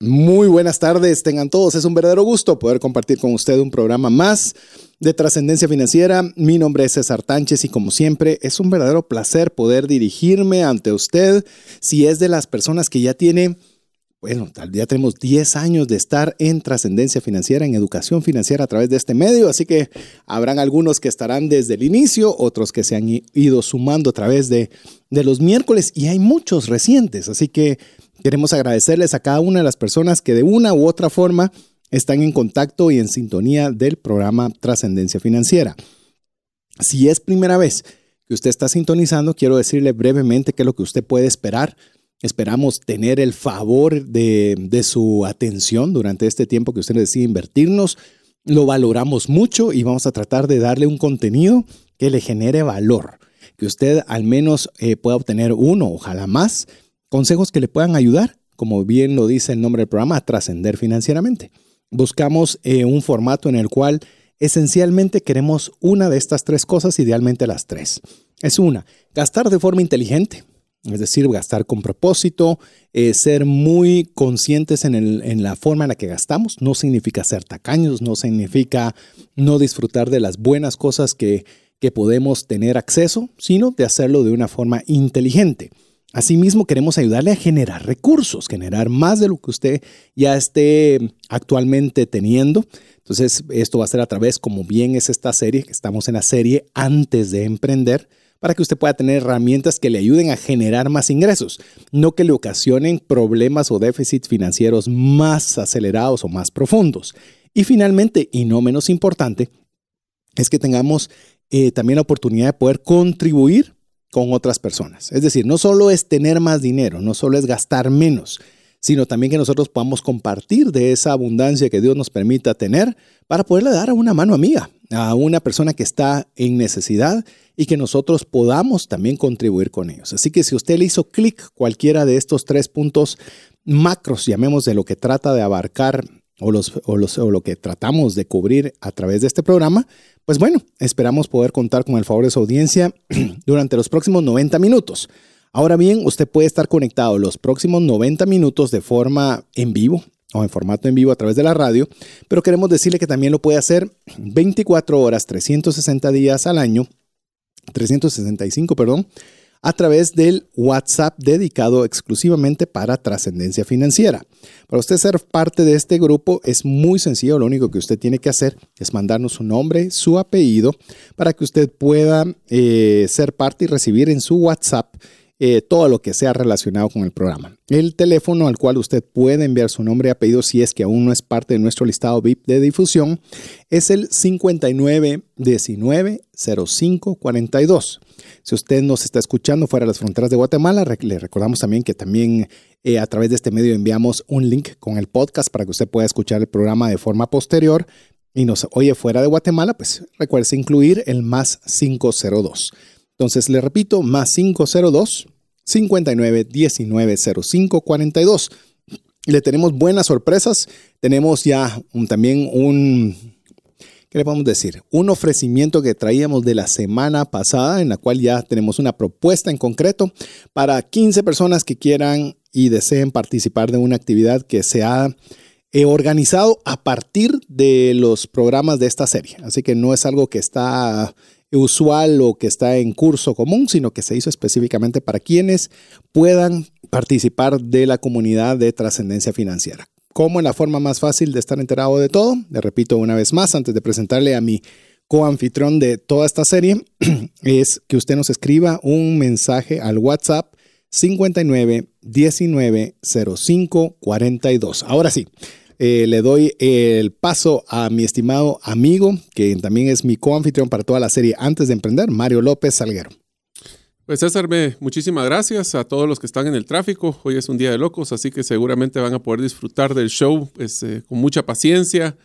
Muy buenas tardes, tengan todos. Es un verdadero gusto poder compartir con usted un programa más de trascendencia financiera. Mi nombre es César Tánchez y como siempre es un verdadero placer poder dirigirme ante usted si es de las personas que ya tiene, bueno, ya tenemos 10 años de estar en trascendencia financiera, en educación financiera a través de este medio, así que habrán algunos que estarán desde el inicio, otros que se han ido sumando a través de, de los miércoles y hay muchos recientes, así que Queremos agradecerles a cada una de las personas que de una u otra forma están en contacto y en sintonía del programa Trascendencia Financiera. Si es primera vez que usted está sintonizando, quiero decirle brevemente qué es lo que usted puede esperar. Esperamos tener el favor de, de su atención durante este tiempo que usted decide invertirnos. Lo valoramos mucho y vamos a tratar de darle un contenido que le genere valor, que usted al menos eh, pueda obtener uno, ojalá más consejos que le puedan ayudar, como bien lo dice el nombre del programa, a trascender financieramente. Buscamos eh, un formato en el cual esencialmente queremos una de estas tres cosas, idealmente las tres. Es una, gastar de forma inteligente, es decir, gastar con propósito, eh, ser muy conscientes en, la forma en la que gastamos. No significa ser tacaños, no significa no disfrutar de las buenas cosas que podemos tener acceso, sino de hacerlo de una forma inteligente. Asimismo, queremos ayudarle a generar recursos, generar más de lo que usted ya esté actualmente teniendo. Entonces, esto va a ser a través, como bien es esta serie, que estamos en la serie antes de emprender, para que usted pueda tener herramientas que le ayuden a generar más ingresos, no que le ocasionen problemas o déficits financieros más acelerados o más profundos. Y finalmente, y no menos importante, es que tengamos eh, también la oportunidad de poder contribuir con otras personas. Es decir, no solo es tener más dinero, no solo es gastar menos, sino también que nosotros podamos compartir de esa abundancia que Dios nos permita tener para poderle dar a una mano amiga, a una persona que está en necesidad y que nosotros podamos también contribuir con ellos. Así que si usted le hizo clic cualquiera de estos tres puntos macros, llamemos de lo que trata de abarcar o, los, o, lo que tratamos de cubrir a través de este programa, pues bueno, esperamos poder contar con el favor de su audiencia durante los próximos 90 minutos. Ahora bien, usted puede estar conectado los próximos 90 minutos de forma en vivo o en formato en vivo a través de la radio, pero queremos decirle que también lo puede hacer 24 horas, 360 días al año, 365, perdón, a través del WhatsApp dedicado exclusivamente para trascendencia financiera. Para usted ser parte de este grupo es muy sencillo, lo único que usted tiene que hacer es mandarnos su nombre, su apellido, para que usted pueda eh, ser parte y recibir en su WhatsApp eh, todo lo que sea relacionado con el programa. El teléfono al cual usted puede enviar su nombre y apellido si es que aún no es parte de nuestro listado VIP de difusión es el 5919-0542. Si usted nos está escuchando fuera de las fronteras de Guatemala, le recordamos también que también eh, a través de este medio enviamos un link con el podcast para que usted pueda escuchar el programa de forma posterior y nos oye fuera de Guatemala, pues recuerde incluir el más 502. Entonces, le repito, más 502 59 19 05 42. Le tenemos buenas sorpresas. Tenemos ya también un, ¿qué le podemos decir? Un ofrecimiento que traíamos de la semana pasada, en la cual ya tenemos una propuesta en concreto para 15 personas que quieran y deseen participar de una actividad que se ha eh, organizado a partir de los programas de esta serie. Así que no es algo que está usual o que está en curso común, sino que se hizo específicamente para quienes puedan participar de la comunidad de trascendencia financiera. ¿Cómo es la forma más fácil de estar enterado de todo? Le repito una vez más, antes de presentarle a mi coanfitrión de toda esta serie, es que usted nos escriba un mensaje al WhatsApp 59 19 05 42. Ahora sí, eh, le doy el paso a mi estimado amigo, que también es mi coanfitrión para toda la serie Antes de Emprender, Mario López Salguero. Pues César, muchísimas gracias a todos los que están en el tráfico. Hoy es un día de locos, así que seguramente van a poder disfrutar del show pues, eh, con mucha paciencia.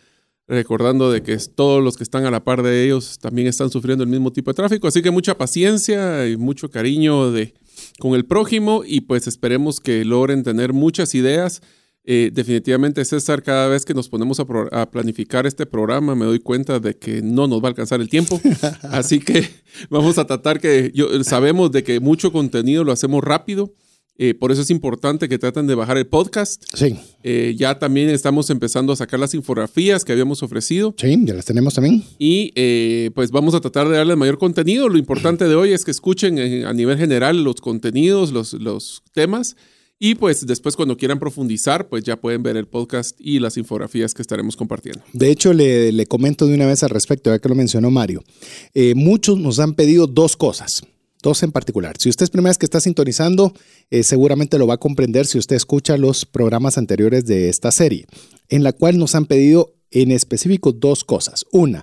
recordando de que todos los que están a la par de ellos también están sufriendo el mismo tipo de tráfico. Así que mucha paciencia y mucho cariño de, con el prójimo y pues esperemos que logren tener muchas ideas. Eh, definitivamente, César, cada vez que nos ponemos a, planificar este programa, me doy cuenta de que no nos va a alcanzar el tiempo. Así que vamos a tratar que yo, sabemos de que mucho contenido lo hacemos rápido eh, por eso es importante que traten de bajar el podcast. Sí. Eh, ya también estamos empezando a sacar las infografías que habíamos ofrecido. Sí, ya las tenemos también. Y eh, pues vamos a tratar de darle mayor contenido. Lo importante de hoy es que escuchen a nivel general los contenidos, los, los temas. Y pues después cuando quieran profundizar, pues ya pueden ver el podcast y las infografías que estaremos compartiendo. De hecho, le, comento de una vez al respecto, ya que lo mencionó Mario. muchos nos han pedido dos cosas. Dos en particular. Si usted es primera vez que está sintonizando, eh, seguramente lo va a comprender si usted escucha los programas anteriores de esta serie, en la cual nos han pedido en específico dos cosas. Una,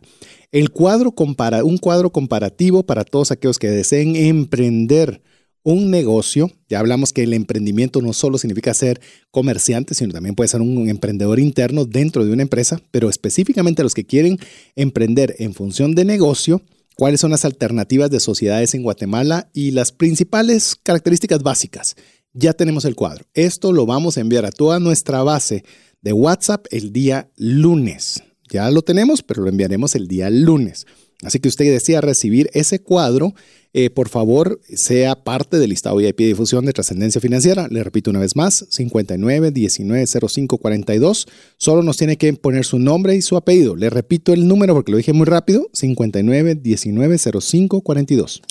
el cuadro un cuadro comparativo para todos aquellos que deseen emprender un negocio. Ya hablamos que el emprendimiento no solo significa ser comerciante, sino también puede ser un emprendedor interno dentro de una empresa, pero específicamente los que quieren emprender en función de negocio cuáles son las alternativas de sociedades en Guatemala y las principales características básicas. Ya tenemos el cuadro. Esto lo vamos a enviar a toda nuestra base de WhatsApp el día lunes. Ya lo tenemos, pero lo enviaremos el día lunes. Así que usted desea recibir ese cuadro, eh, por favor, sea parte del listado VIP de difusión de trascendencia financiera. Le repito una vez más, 59 19 05 42. Solo nos tiene que poner su nombre y su apellido. Le repito el número porque lo dije muy rápido, 59 19 05 42.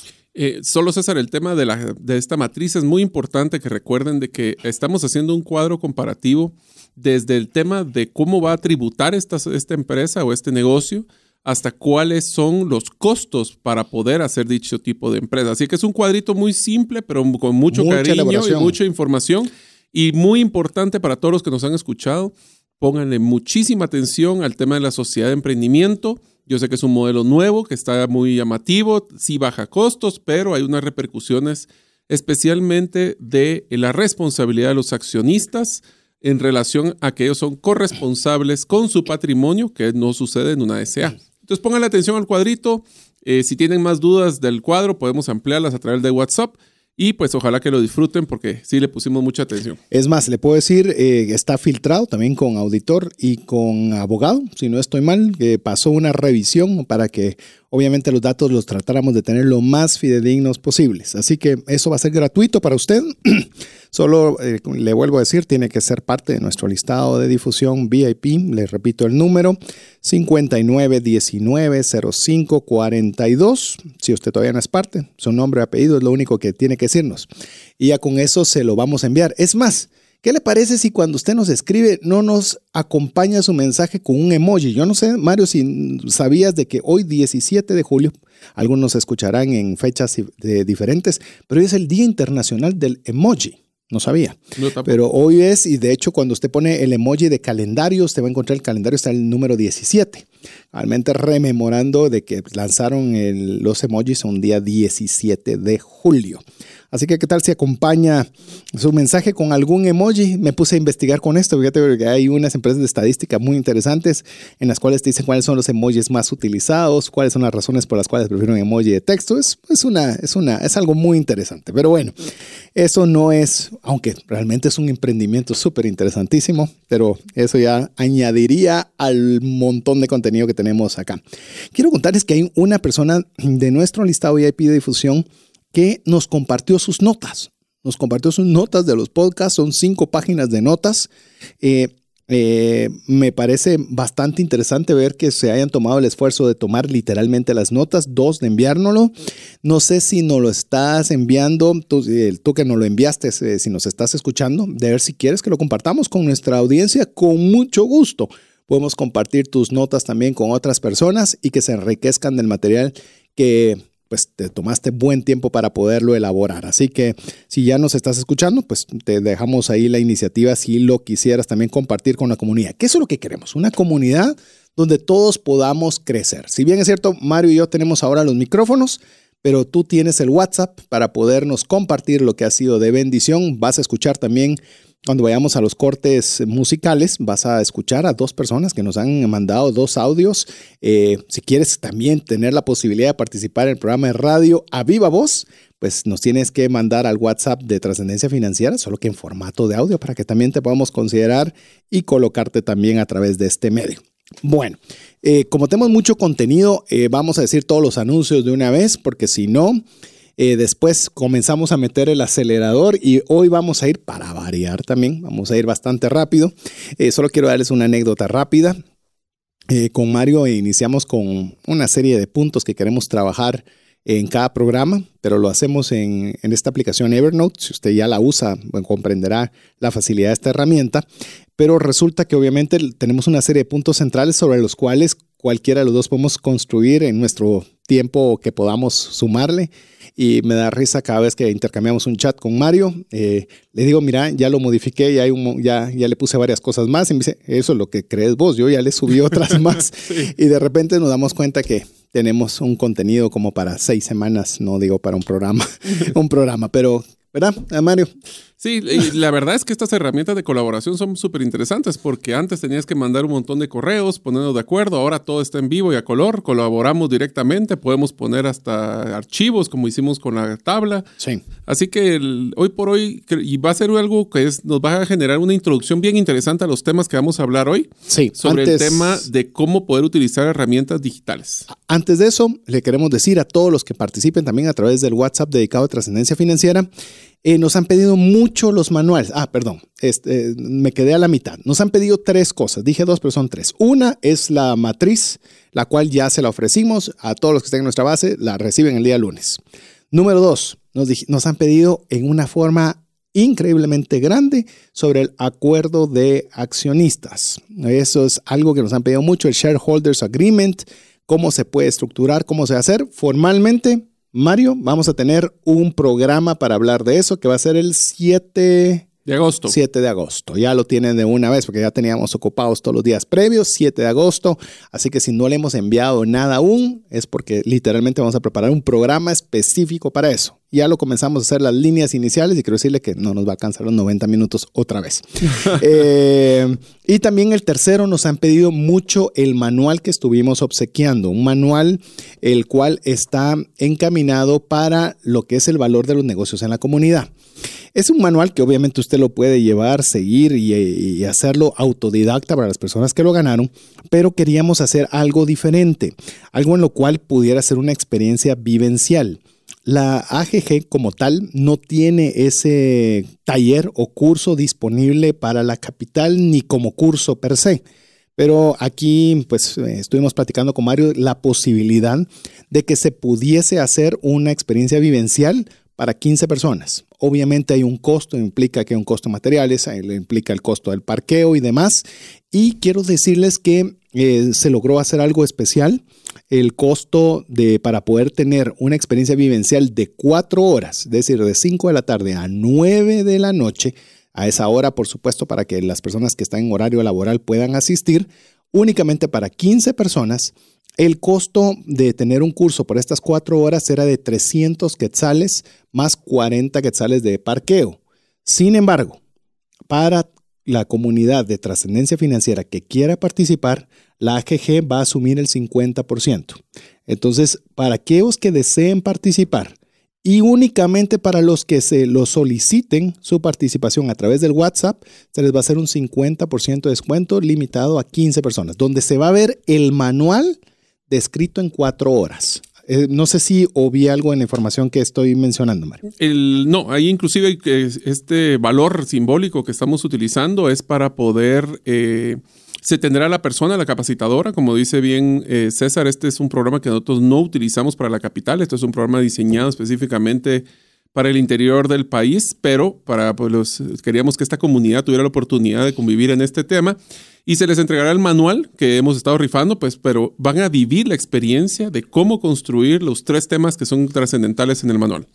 solo César, el tema de, la, de esta matriz es muy importante que recuerden de que estamos haciendo un cuadro comparativo desde el tema de cómo va a tributar esta empresa o este negocio hasta cuáles son los costos para poder hacer dicho tipo de empresa. Así que es un cuadrito muy simple, pero con mucho cariño y mucha información. Y muy importante para todos los que nos han escuchado, pónganle muchísima atención al tema de la sociedad de emprendimiento. Yo sé que es un modelo nuevo, que está muy llamativo, sí baja costos, pero hay unas repercusiones especialmente de la responsabilidad de los accionistas en relación a que ellos son corresponsables con su patrimonio, que no sucede en una SA. Entonces pongan atención al cuadrito. Eh, si tienen más dudas del cuadro, podemos ampliarlas a través de WhatsApp. Y pues ojalá que lo disfruten porque sí le pusimos mucha atención. Es más, le puedo decir, eh, está filtrado también con auditor y con abogado, si no estoy mal, que pasó una revisión para que obviamente los datos los tratáramos de tener lo más fidedignos posibles. Así que eso va a ser gratuito para usted. Solo eh, le vuelvo a decir, tiene que ser parte de nuestro listado de difusión VIP. Le repito el número 59190542. Si usted todavía no es parte, su nombre apellido es lo único que tiene que decirnos. Y ya con eso se lo vamos a enviar. Es más, ¿Qué le parece si cuando usted nos escribe no nos acompaña su mensaje con un emoji? Yo no sé, Mario, si sabías de que hoy 17 de julio, algunos escucharán en fechas diferentes, pero hoy es el Día Internacional del Emoji. No sabía. pero hoy es, y de hecho cuando usted pone el emoji de calendario, usted va a encontrar el calendario, está el número 17. Realmente rememorando de que lanzaron los emojis un día 17 de julio. Así que, ¿qué tal si acompaña su mensaje con algún emoji? Me puse a investigar con esto. Fíjate que hay unas empresas de estadística muy interesantes en las cuales te dicen cuáles son los emojis más utilizados, cuáles son las razones por las cuales prefieren un emoji de texto. Es, es, una, es, una, es algo muy interesante. Pero bueno, eso no es, aunque realmente es un emprendimiento súper interesantísimo, pero eso ya añadiría al montón de contenido que tenemos acá. Quiero contarles que hay una persona de nuestro listado VIP de difusión que nos compartió sus notas. Nos compartió sus notas de los podcasts, son cinco páginas de notas. Eh, eh, me parece bastante interesante ver que se hayan tomado el esfuerzo de tomar literalmente las notas, dos de enviárnoslo. No sé si nos lo estás enviando, tú, eh, tú que nos lo enviaste, si nos estás escuchando, de ver si quieres que lo compartamos con nuestra audiencia, con mucho gusto. Podemos compartir tus notas también con otras personas y que se enriquezcan del material que pues te tomaste buen tiempo para poderlo elaborar. Así que si ya nos estás escuchando, pues te dejamos ahí la iniciativa si lo quisieras también compartir con la comunidad. Que eso es lo que queremos, una comunidad donde todos podamos crecer. Si bien es cierto, Mario y yo tenemos ahora los micrófonos, pero tú tienes el WhatsApp para podernos compartir lo que ha sido de bendición. Vas a escuchar también cuando vayamos a los cortes musicales, vas a escuchar a dos personas que nos han mandado dos audios. Eh, si quieres también tener la posibilidad de participar en el programa de radio a viva voz, pues nos tienes que mandar al WhatsApp de Trascendencia Financiera, solo que en formato de audio, para que también te podamos considerar y colocarte también a través de este medio. Bueno, eh, como tenemos mucho contenido, eh, vamos a decir todos los anuncios de una vez, porque si no, eh, después comenzamos a meter el acelerador y hoy vamos a ir para variar también, vamos a ir bastante rápido. Eh, solo quiero darles una anécdota rápida. Eh, con Mario iniciamos con una serie de puntos que queremos trabajar en cada programa, pero lo hacemos en, en, esta aplicación Evernote. Si usted ya la usa, comprenderá la facilidad de esta herramienta. Pero resulta que obviamente tenemos una serie de puntos centrales sobre los cuales cualquiera de los dos podemos construir en nuestro tiempo que podamos sumarle y me da risa cada vez que intercambiamos un chat con Mario. Eh, le digo, mira, ya lo modifiqué, ya, hay un, ya, ya le puse varias cosas más y me dice, eso es lo que crees vos, yo ya le subí otras más. Y de repente nos damos cuenta que tenemos un contenido como para seis semanas, no digo para un programa, un programa, pero, ¿verdad, Mario? Sí, y la verdad es que estas herramientas de colaboración son súper interesantes porque antes tenías que mandar un montón de correos, ponernos de acuerdo, ahora todo está en vivo y a color, colaboramos directamente, podemos poner hasta archivos como hicimos con la tabla. Sí. Así que hoy por hoy, y va a ser algo que es, nos va a generar una introducción bien interesante a los temas que vamos a hablar hoy. Sí. Sobre el tema de cómo poder utilizar herramientas digitales. Antes de eso, le queremos decir a todos los que participen también a través del WhatsApp dedicado a trascendencia financiera, eh, nos han pedido mucho los manuales. Ah, perdón, este, me quedé a la mitad. Nos han pedido tres cosas. Dije dos, pero son tres. Una es la matriz, la cual ya se la ofrecimos a todos los que estén en nuestra base, la reciben el día lunes. Número dos, nos, nos han pedido en una forma increíblemente grande sobre el acuerdo de accionistas. Eso es algo que nos han pedido mucho, el Shareholders Agreement, cómo se puede estructurar, cómo se va a hacer formalmente Mario, vamos a tener un programa para hablar de eso que va a ser el 7 de agosto. 7 de agosto. Ya lo tienen de una vez porque ya teníamos ocupados todos los días previos, 7 de agosto. Así que si no le hemos enviado nada aún, es porque literalmente vamos a preparar un programa específico para eso. Ya lo comenzamos a hacer las líneas iniciales y quiero decirle que no nos va a alcanzar los 90 minutos otra vez. eh, y también el tercero nos han pedido mucho el manual que estuvimos obsequiando, un manual el cual está encaminado para lo que es el valor de los negocios en la comunidad. Es un manual que obviamente usted lo puede llevar, seguir y, hacerlo autodidacta para las personas que lo ganaron, pero queríamos hacer algo diferente, algo en lo cual pudiera ser una experiencia vivencial. La AGG como tal no tiene ese taller o curso disponible para la capital ni como curso per se. Pero aquí, pues, estuvimos platicando con Mario la posibilidad de que se pudiese hacer una experiencia vivencial para 15 personas. Obviamente hay un costo, implica que hay un costo de materiales, implica el costo del parqueo y demás. Y quiero decirles que eh, se logró hacer algo especial. El costo de, para poder tener una experiencia vivencial de cuatro horas, es decir, de 5 de la tarde a 9 de la noche, a esa hora, por supuesto, para que las personas que están en horario laboral puedan asistir, únicamente para 15 personas. El costo de tener un curso por estas cuatro horas era de 300 quetzales más 40 quetzales de parqueo. Sin embargo, para la comunidad de trascendencia financiera que quiera participar, la AGG va a asumir el 50%. Entonces, para aquellos que deseen participar y únicamente para los que se lo soliciten su participación a través del WhatsApp, se les va a hacer un 50% de descuento limitado a 15 personas, donde se va a ver el manual descrito en cuatro horas. Eh, no sé si vi algo en la información que estoy mencionando, Mario. El, no, ahí inclusive este valor simbólico que estamos utilizando es para poder... Eh, se tendrá la persona, la capacitadora, como dice bien eh, César, este es un programa que nosotros no utilizamos para la capital, este es un programa diseñado específicamente para el interior del país, pero para pues, los, queríamos que esta comunidad tuviera la oportunidad de convivir en este tema. Y se les entregará el manual que hemos estado rifando, pues, pero van a vivir la experiencia de cómo construir los tres temas que son trascendentales en el manual.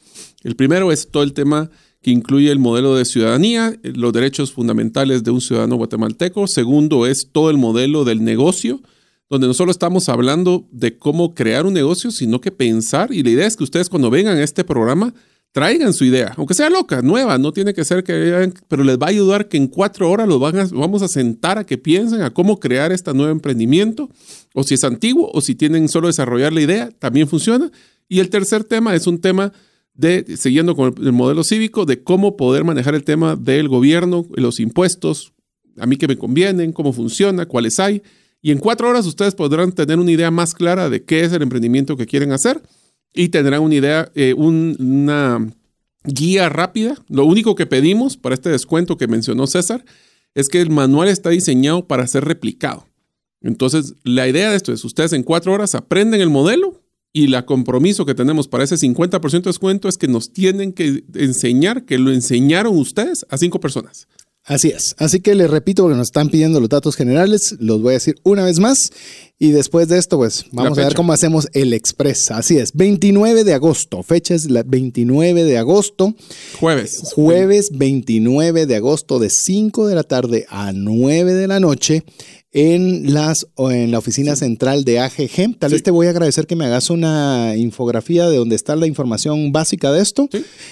El primero es todo el tema que incluye el modelo de ciudadanía, los derechos fundamentales de un ciudadano guatemalteco. Segundo es todo el modelo del negocio donde no solo estamos hablando de cómo crear un negocio, sino que pensar, y la idea es que ustedes cuando vengan a este programa, traigan su idea, aunque sea loca, nueva, no tiene que ser que pero les va a ayudar que en cuatro horas los van a, vamos a sentar a que piensen a cómo crear este nuevo emprendimiento, o si es antiguo, o si tienen solo desarrollar la idea, también funciona. Y el tercer tema es un tema de, siguiendo con el modelo cívico, de cómo poder manejar el tema del gobierno, los impuestos, a mí que me convienen, cómo funciona, cuáles hay. Y en cuatro horas ustedes podrán tener una idea más clara de qué es el emprendimiento que quieren hacer y tendrán una idea, eh, una guía rápida. Lo único que pedimos para este descuento que mencionó César es que el manual está diseñado para ser replicado. Entonces, la idea de esto es, ustedes en cuatro horas aprenden el modelo y el compromiso que tenemos para ese 50% de descuento es que nos tienen que enseñar que lo enseñaron ustedes a cinco personas. Así es. Así que les repito, porque nos están pidiendo los datos generales, los voy a decir una vez más. Y después de esto, pues vamos a ver cómo hacemos el Express. Así es, 29 de agosto. Fecha es la 29 de agosto. Jueves. Jueves 29 de agosto de 5 de la tarde a 9 de la noche en, las, en la oficina central de AGG. Tal vez te voy a agradecer que me hagas una infografía de donde está la información básica de esto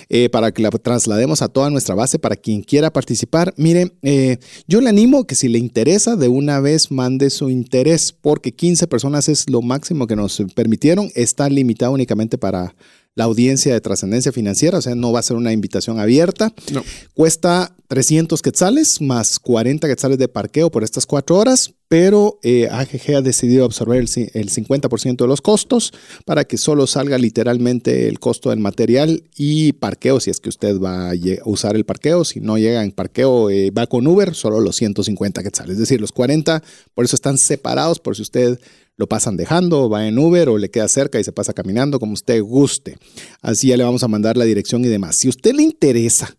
eh, para que la traslademos a toda nuestra base para quien quiera participar. Mire, eh, yo le animo que si le interesa, de una vez mande su interés porque 15 personas es lo máximo que nos permitieron. Está limitado únicamente para la audiencia de trascendencia financiera, o sea, no va a ser una invitación abierta. No. Cuesta 300 quetzales más 40 quetzales de parqueo por estas cuatro horas, pero eh, AGG ha decidido absorber el, el 50% de los costos para que solo salga literalmente el costo del material y parqueo, si es que usted va a usar el parqueo. Si no llega en parqueo, eh, va con Uber, solo los 150 quetzales. Es decir, los 40, por eso están separados, por si usted lo pasan dejando, va en Uber o le queda cerca y se pasa caminando como usted guste. Así ya le vamos a mandar la dirección y demás. Si usted le interesa,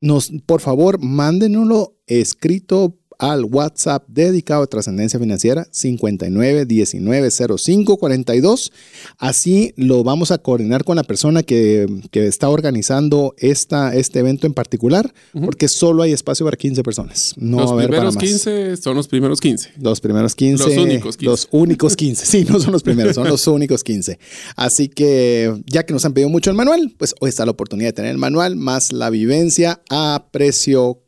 nos, por favor, mándenoslo escrito al WhatsApp dedicado a trascendencia financiera 59190542. Así lo vamos a coordinar con la persona que, está organizando esta, este evento en particular, porque solo hay espacio para 15 personas. No los a haber primeros 15 son los primeros 15. Los primeros 15. Los únicos 15. Los únicos 15. Sí, no son los primeros, son los únicos 15. Así que ya que nos han pedido mucho el manual, pues hoy está la oportunidad de tener el manual más la vivencia a precio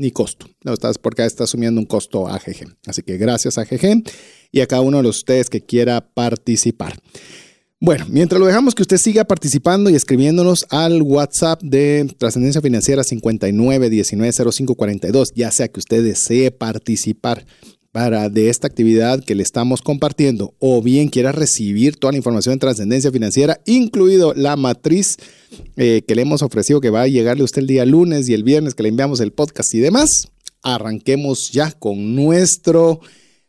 ni costo. No estás porque está asumiendo un costo AGG. Así que gracias AGG y a cada uno de ustedes que quiera participar. Bueno, mientras lo dejamos que usted siga participando y escribiéndonos al WhatsApp de Trascendencia Financiera 59190542, ya sea que usted desee participar para de esta actividad que le estamos compartiendo o bien quiera recibir toda la información de trascendencia financiera, incluido la matriz eh, que le hemos ofrecido que va a llegarle a usted el día lunes y el viernes que le enviamos el podcast y demás, arranquemos ya con nuestro,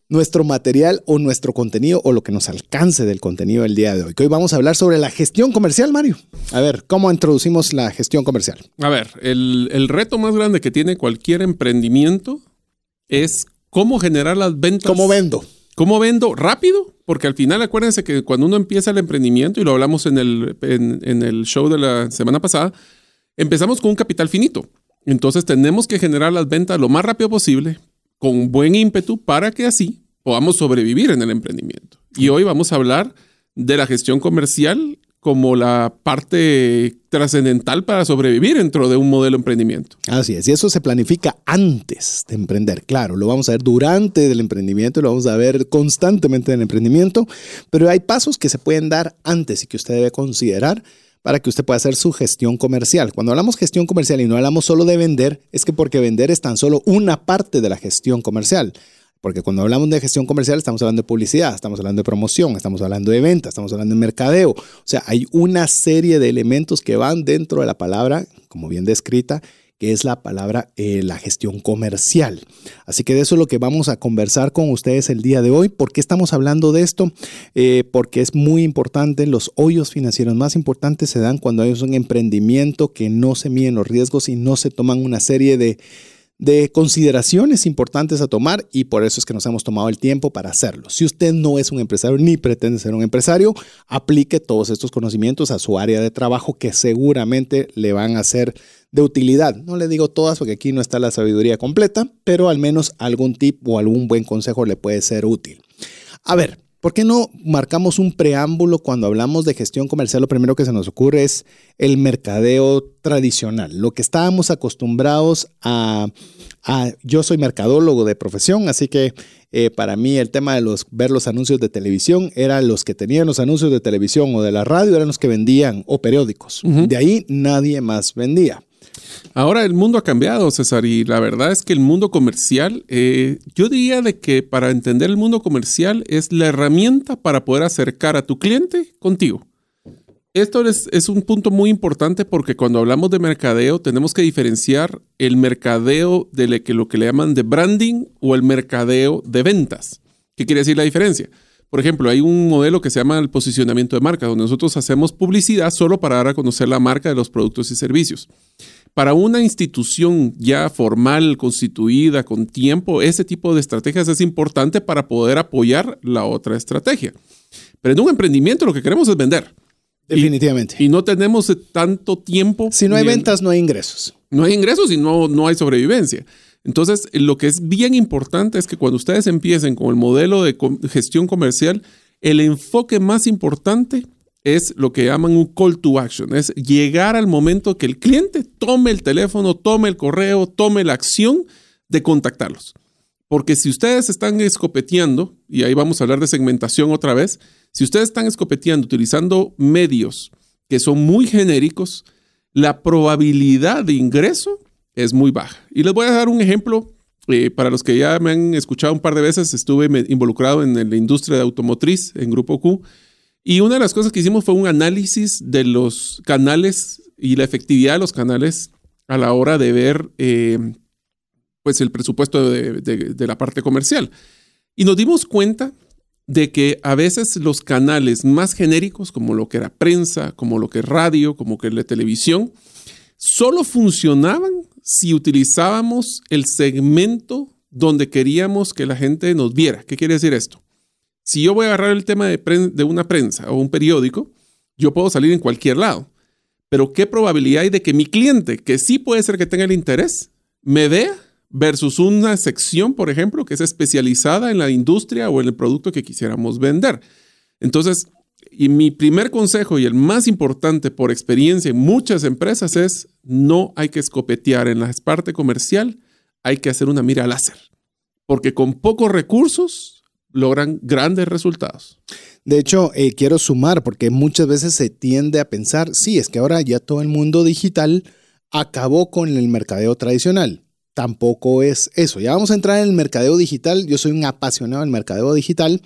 nuestro material o nuestro contenido o lo que nos alcance del contenido del día de hoy. Que hoy vamos a hablar sobre la gestión comercial, Mario. A ver, ¿cómo introducimos la gestión comercial? A ver, el, el reto más grande que tiene cualquier emprendimiento es cómo generar las ventas. ¿Cómo vendo? ¿Cómo vendo? Rápido, porque al final acuérdense que cuando uno empieza el emprendimiento, y lo hablamos en el, en, el show de la semana pasada, empezamos con un capital finito. Entonces tenemos que generar las ventas lo más rápido posible, con buen ímpetu, para que así podamos sobrevivir en el emprendimiento. Y hoy vamos a hablar de la gestión comercial como la parte trascendental para sobrevivir dentro de un modelo de emprendimiento. Así es, y eso se planifica antes de emprender. Claro, lo vamos a ver durante el emprendimiento, lo vamos a ver constantemente en el emprendimiento, pero hay pasos que se pueden dar antes y que usted debe considerar para que usted pueda hacer su gestión comercial. Cuando hablamos gestión comercial y no hablamos solo de vender, es que porque vender es tan solo una parte de la gestión comercial. Porque cuando hablamos de gestión comercial estamos hablando de publicidad, estamos hablando de promoción, estamos hablando de venta, estamos hablando de mercadeo. O sea, hay una serie de elementos que van dentro de la palabra, como bien descrita, que es la palabra eh, la gestión comercial. Así que de eso es lo que vamos a conversar con ustedes el día de hoy. ¿Por qué estamos hablando de esto? Eh, porque es muy importante, los hoyos financieros más importantes se dan cuando hay un emprendimiento que no se miden los riesgos y no se toman una serie de de consideraciones importantes a tomar y por eso es que nos hemos tomado el tiempo para hacerlo. Si usted no es un empresario ni pretende ser un empresario, aplique todos estos conocimientos a su área de trabajo que seguramente le van a ser de utilidad. No le digo todas porque aquí no está la sabiduría completa, pero al menos algún tip o algún buen consejo le puede ser útil. A ver, ¿por qué no marcamos un preámbulo cuando hablamos de gestión comercial? Lo primero que se nos ocurre es el mercadeo tradicional, lo que estábamos acostumbrados a, a yo soy mercadólogo de profesión, así que eh, para mí el tema de los, ver los anuncios de televisión era los que tenían los anuncios de televisión o de la radio, eran los que vendían, o periódicos. De ahí nadie más vendía. Ahora el mundo ha cambiado, César, y la verdad es que el mundo comercial, eh, yo diría de que para entender el mundo comercial es la herramienta para poder acercar a tu cliente contigo. Esto es, un punto muy importante porque cuando hablamos de mercadeo tenemos que diferenciar el mercadeo de lo que, lo que le llaman de branding o el mercadeo de ventas. ¿Qué quiere decir la diferencia? Por ejemplo, hay un modelo que se llama el posicionamiento de marca, donde nosotros hacemos publicidad solo para dar a conocer la marca de los productos y servicios. Para una institución ya formal, constituida, con tiempo, ese tipo de estrategias es importante para poder apoyar la otra estrategia. Pero en un emprendimiento lo que queremos es vender. Definitivamente. Y, no tenemos tanto tiempo. Si no hay ventas, no hay ingresos. No hay ingresos y no, no hay sobrevivencia. Entonces, lo que es bien importante es que cuando ustedes empiecen con el modelo de gestión comercial, el enfoque más importante es lo que llaman un call to action, es llegar al momento que el cliente tome el teléfono, tome el correo, tome la acción de contactarlos. Porque si ustedes están escopeteando, y ahí vamos a hablar de segmentación otra vez, si ustedes están escopeteando utilizando medios que son muy genéricos, la probabilidad de ingreso es muy baja. Y les voy a dar un ejemplo. Eh, para los que ya me han escuchado un par de veces, estuve involucrado en la industria de automotriz en Grupo Q. Y una de las cosas que hicimos fue un análisis de los canales y la efectividad de los canales a la hora de ver eh, pues el presupuesto de, de la parte comercial. Y nos dimos cuenta de que a veces los canales más genéricos, como lo que era prensa, como lo que es radio, como que la televisión, solo funcionaban si utilizábamos el segmento donde queríamos que la gente nos viera. ¿Qué quiere decir esto? Si yo voy a agarrar el tema de, una prensa o un periódico, yo puedo salir en cualquier lado. Pero ¿qué probabilidad hay de que mi cliente, que sí puede ser que tenga el interés, me vea versus una sección, por ejemplo, que es especializada en la industria o en el producto que quisiéramos vender. Entonces, y mi primer consejo y el más importante por experiencia en muchas empresas es no hay que escopetear en la parte comercial, hay que hacer una mira láser, porque con pocos recursos logran grandes resultados. De hecho, eh, quiero sumar, porque muchas veces se tiende a pensar, sí, es que ahora ya todo el mundo digital acabó con el mercadeo tradicional tampoco es eso. Ya vamos a entrar en el mercadeo digital. Yo soy un apasionado del mercadeo digital,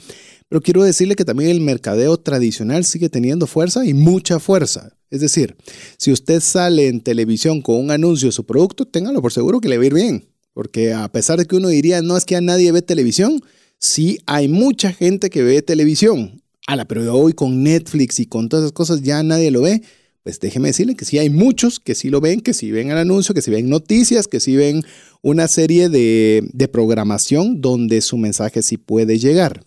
pero quiero decirle que también el mercadeo tradicional sigue teniendo fuerza y mucha fuerza. Es decir, si usted sale en televisión con un anuncio de su producto, téngalo por seguro que le va a ir bien. Porque a pesar de que uno diría, no es que a nadie ve televisión, sí hay mucha gente que ve televisión. la pero hoy con Netflix y con todas esas cosas ya nadie lo ve pues déjeme decirle que sí hay muchos que sí lo ven, que sí ven el anuncio, que sí ven noticias, que sí ven una serie de, programación donde su mensaje sí puede llegar.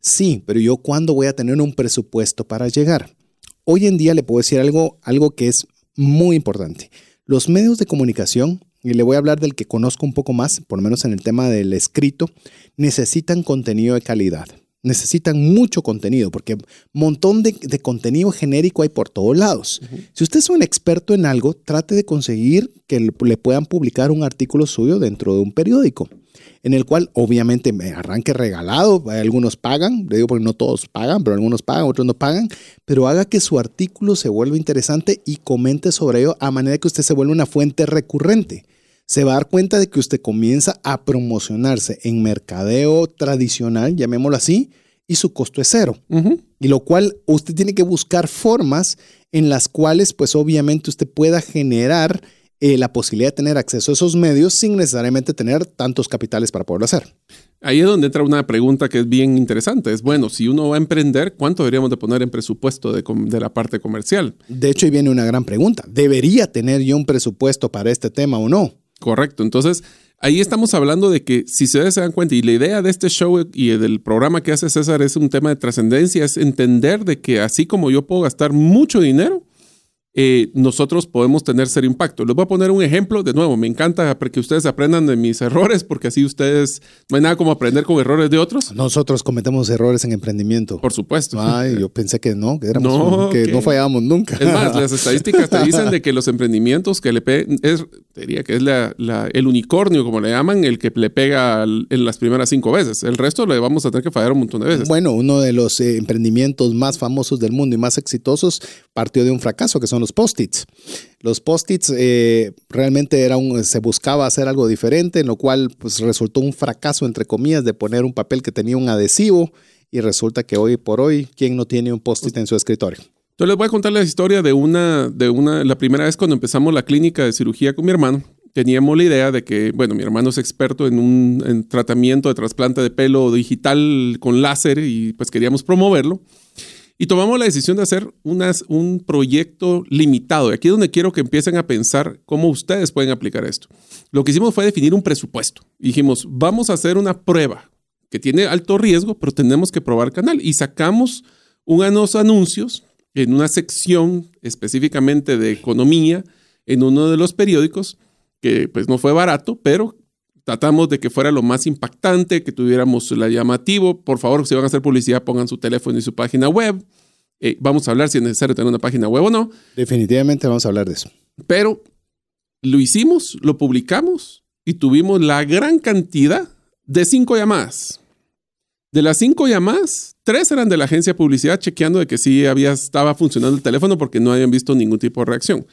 Sí, pero yo cuándo voy a tener un presupuesto para llegar? Hoy en día le puedo decir algo, algo que es muy importante. Los medios de comunicación, y le voy a hablar del que conozco un poco más, por lo menos en el tema del escrito, necesitan contenido de calidad. Necesitan mucho contenido, porque un montón de, contenido genérico hay por todos lados. Si usted es un experto en algo, trate de conseguir que le puedan publicar un artículo suyo dentro de un periódico, en el cual obviamente me arranque regalado, algunos pagan, le digo porque no todos pagan, pero algunos pagan, otros no pagan, pero haga que su artículo se vuelva interesante y comente sobre ello a manera que usted se vuelva una fuente recurrente se va a dar cuenta de que usted comienza a promocionarse en mercadeo tradicional, llamémoslo así, y su costo es cero. Y lo cual usted tiene que buscar formas en las cuales, pues obviamente usted pueda generar eh, la posibilidad de tener acceso a esos medios sin necesariamente tener tantos capitales para poderlo hacer. Ahí es donde entra una pregunta que es bien interesante. Es bueno, si uno va a emprender, ¿cuánto deberíamos de poner en presupuesto de, de la parte comercial? De hecho, ahí viene una gran pregunta. ¿Debería tener yo un presupuesto para este tema o no? Correcto. Entonces, ahí estamos hablando de que si ustedes se dan cuenta, y la idea de este show y del programa que hace César es un tema de trascendencia, es entender de que así como yo puedo gastar mucho dinero, eh, nosotros podemos tener ser impacto. Les voy a poner un ejemplo, de nuevo, me encanta que ustedes aprendan de mis errores, porque así ustedes, no hay nada como aprender con errores de otros. Nosotros cometemos errores en emprendimiento. Por supuesto. Ay, yo pensé que no, que, éramos, que, no fallábamos nunca. Es más, las estadísticas te dicen de que los emprendimientos que le pegan, es, diría que es la, el unicornio, como le llaman, el que le pega en las primeras cinco veces. El resto le vamos a tener que fallar un montón de veces. Bueno, uno de los eh, emprendimientos más famosos del mundo y más exitosos partió de un fracaso, que son los post-its. Los post-its eh, realmente era un, se buscaba hacer algo diferente, en lo cual pues, resultó un fracaso, entre comillas, de poner un papel que tenía un adhesivo y resulta que hoy por hoy, ¿quién no tiene un post-it en su escritorio? Yo les voy a contar la historia de una, de una, la primera vez cuando empezamos la clínica de cirugía con mi hermano. Teníamos la idea de que, bueno, mi hermano es experto en un tratamiento de trasplante de pelo digital con láser y pues queríamos promoverlo. Y tomamos la decisión de hacer un proyecto limitado. Y aquí es donde quiero que empiecen a pensar cómo ustedes pueden aplicar esto. Lo que hicimos fue definir un presupuesto. dijimos, vamos a hacer una prueba que tiene alto riesgo, pero tenemos que probar canal. Y sacamos unos anuncios en una sección específicamente de economía en uno de los periódicos, que pues no fue barato, pero tratamos de que fuera lo más impactante, que tuviéramos la llamativo. Por favor, si van a hacer publicidad, pongan su teléfono y su página web. Eh, vamos a hablar si es necesario tener una página web o no. Definitivamente vamos a hablar de eso. Pero lo hicimos, lo publicamos y tuvimos la gran cantidad de cinco llamadas. De las cinco llamadas, tres eran de la agencia de publicidad chequeando de que sí había, estaba funcionando el teléfono porque no habían visto ningún tipo de reacción.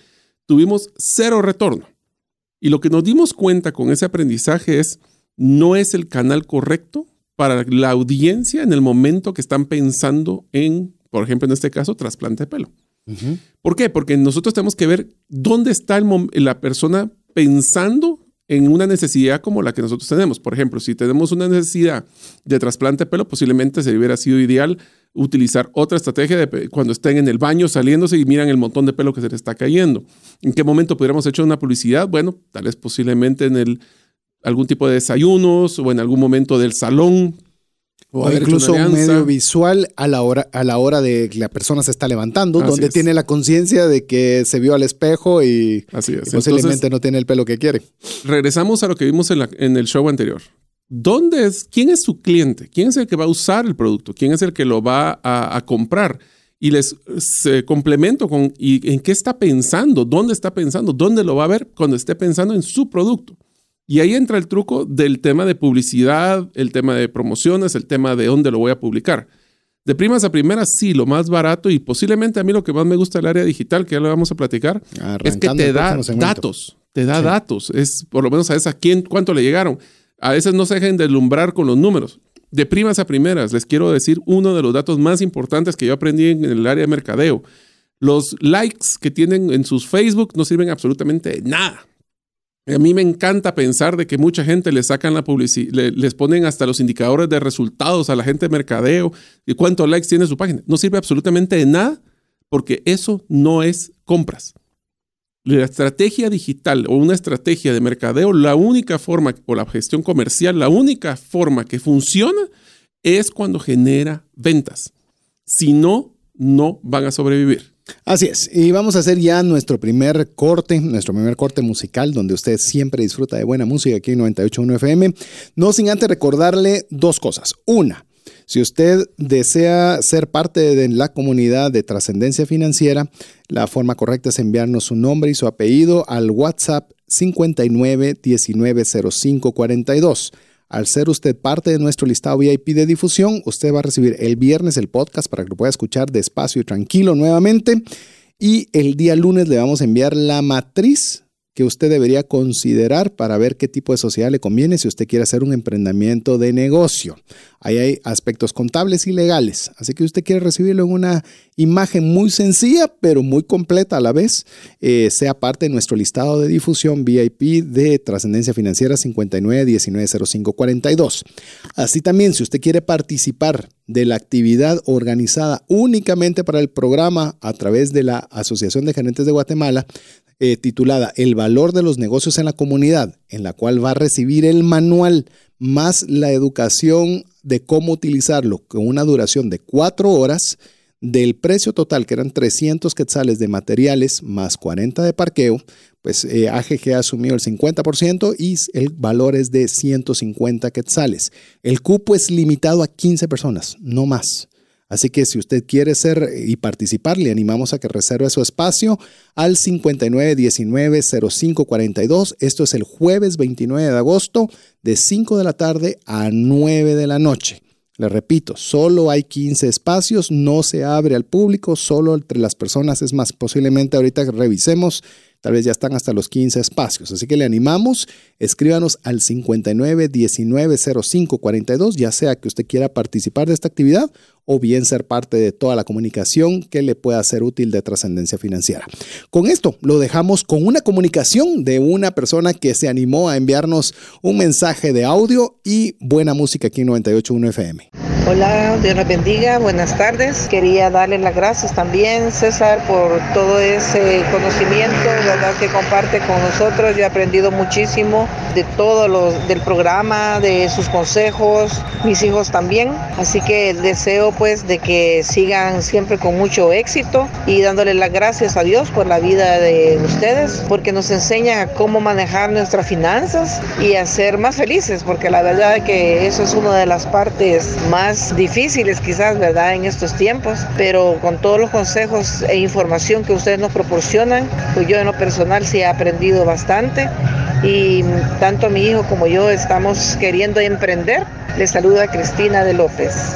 Tuvimos cero retorno. Y lo que nos dimos cuenta con ese aprendizaje es, no es el canal correcto para la audiencia en el momento que están pensando en, por ejemplo, en este caso, trasplante de pelo. ¿Por qué? Porque nosotros tenemos que ver dónde está la persona pensando en una necesidad como la que nosotros tenemos. Por ejemplo, si tenemos una necesidad de trasplante de pelo, posiblemente se hubiera sido ideal utilizar otra estrategia de cuando estén en el baño saliéndose y miran el montón de pelo que se les está cayendo. ¿En qué momento pudiéramos hecho una publicidad? Bueno, tal vez posiblemente en el, algún tipo de desayunos o en algún momento del salón. O, incluso un medio visual a la hora a la hora de que la persona se está levantando, donde tiene la conciencia de que se vio al espejo y, posiblemente no tiene el pelo que quiere. Regresamos a lo que vimos en, en el show anterior. ¿Dónde es, ¿Quién es su cliente? ¿Quién es el que va a usar el producto? ¿Quién es el que lo va a, comprar? Y les complemento con ¿y en qué está pensando, dónde está pensando, dónde lo va a ver cuando esté pensando en su producto. Y ahí entra el truco del tema de publicidad, el tema de promociones, el tema de dónde lo voy a publicar. De primas a primeras, sí, lo más barato y posiblemente a mí lo que más me gusta del área digital, que ya lo vamos a platicar, es que te da datos, te da datos, es por lo menos a quién, cuánto le llegaron a veces no se dejen deslumbrar con los números. De primas a primeras, les quiero decir uno de los datos más importantes que yo aprendí en el área de mercadeo. Los likes que tienen en sus Facebook no sirven absolutamente de nada. A mí me encanta pensar de que mucha gente le sacan la publicidad, les ponen hasta los indicadores de resultados a la gente de mercadeo y cuántos likes tiene su página. No sirve absolutamente de nada porque eso no es compras la estrategia digital o una estrategia de mercadeo, la única forma, o la gestión comercial, la única forma que funciona es cuando genera ventas. Si no, no van a sobrevivir. Así es, y vamos a hacer ya nuestro primer corte, nuestro primer corte musical, donde usted siempre disfruta de buena música aquí en 98.1 FM. No sin antes recordarle dos cosas. Una, si usted desea ser parte de la comunidad de trascendencia financiera, la forma correcta es enviarnos su nombre y su apellido al WhatsApp 59 19 05 42. Al ser usted parte de nuestro listado VIP de difusión, usted va a recibir el viernes el podcast para que lo pueda escuchar despacio y tranquilo nuevamente. Y el día lunes le vamos a enviar la matriz que usted debería considerar para ver qué tipo de sociedad le conviene si usted quiere hacer un emprendimiento de negocio. Ahí hay aspectos contables y legales, así que usted quiere recibirlo en una imagen muy sencilla, pero muy completa a la vez, eh, sea parte de nuestro listado de difusión VIP de Trascendencia Financiera 59190542. Así también, si usted quiere participar de la actividad organizada únicamente para el programa a través de la Asociación de Gerentes de Guatemala, eh, titulada El valor de los negocios en la comunidad, en la cual va a recibir el manual más la educación de cómo utilizarlo con una duración de cuatro horas, del precio total, que eran 300 quetzales de materiales más 40 de parqueo, pues eh, AGG asumió el 50% y el valor es de 150 quetzales. El cupo es limitado a 15 personas, no más. Así que si usted quiere ser y participar, le animamos a que reserve su espacio al 5919-0542. Esto es el jueves 29 de agosto de 5 de la tarde a 9 de la noche. Le repito, solo hay 15 espacios, no se abre al público, solo entre las personas. Es más, posiblemente ahorita revisemos Tal vez ya están hasta los 15 espacios. Así que le animamos, escríbanos al 59 19 05 42, ya sea que usted quiera participar de esta actividad o bien ser parte de toda la comunicación que le pueda ser útil de trascendencia financiera. Con esto lo dejamos con una comunicación de una persona que se animó a enviarnos un mensaje de audio y buena música aquí en 98.1 FM. Hola, Dios nos bendiga, buenas tardes. Quería darle las gracias también, César, por todo ese conocimiento, ¿verdad?, que comparte con nosotros. Yo he aprendido muchísimo de todo lo del programa, de sus consejos, mis hijos también. Así que deseo pues de que sigan siempre con mucho éxito y dándole las gracias a Dios por la vida de ustedes, porque nos enseña cómo manejar nuestras finanzas y a ser más felices, porque la verdad es que eso es una de las partes más difíciles quizás, ¿verdad? En estos tiempos, pero con todos los consejos e información que ustedes nos proporcionan, pues yo en lo personal sí he aprendido bastante y tanto mi hijo como yo estamos queriendo emprender. Les saluda Cristina de López.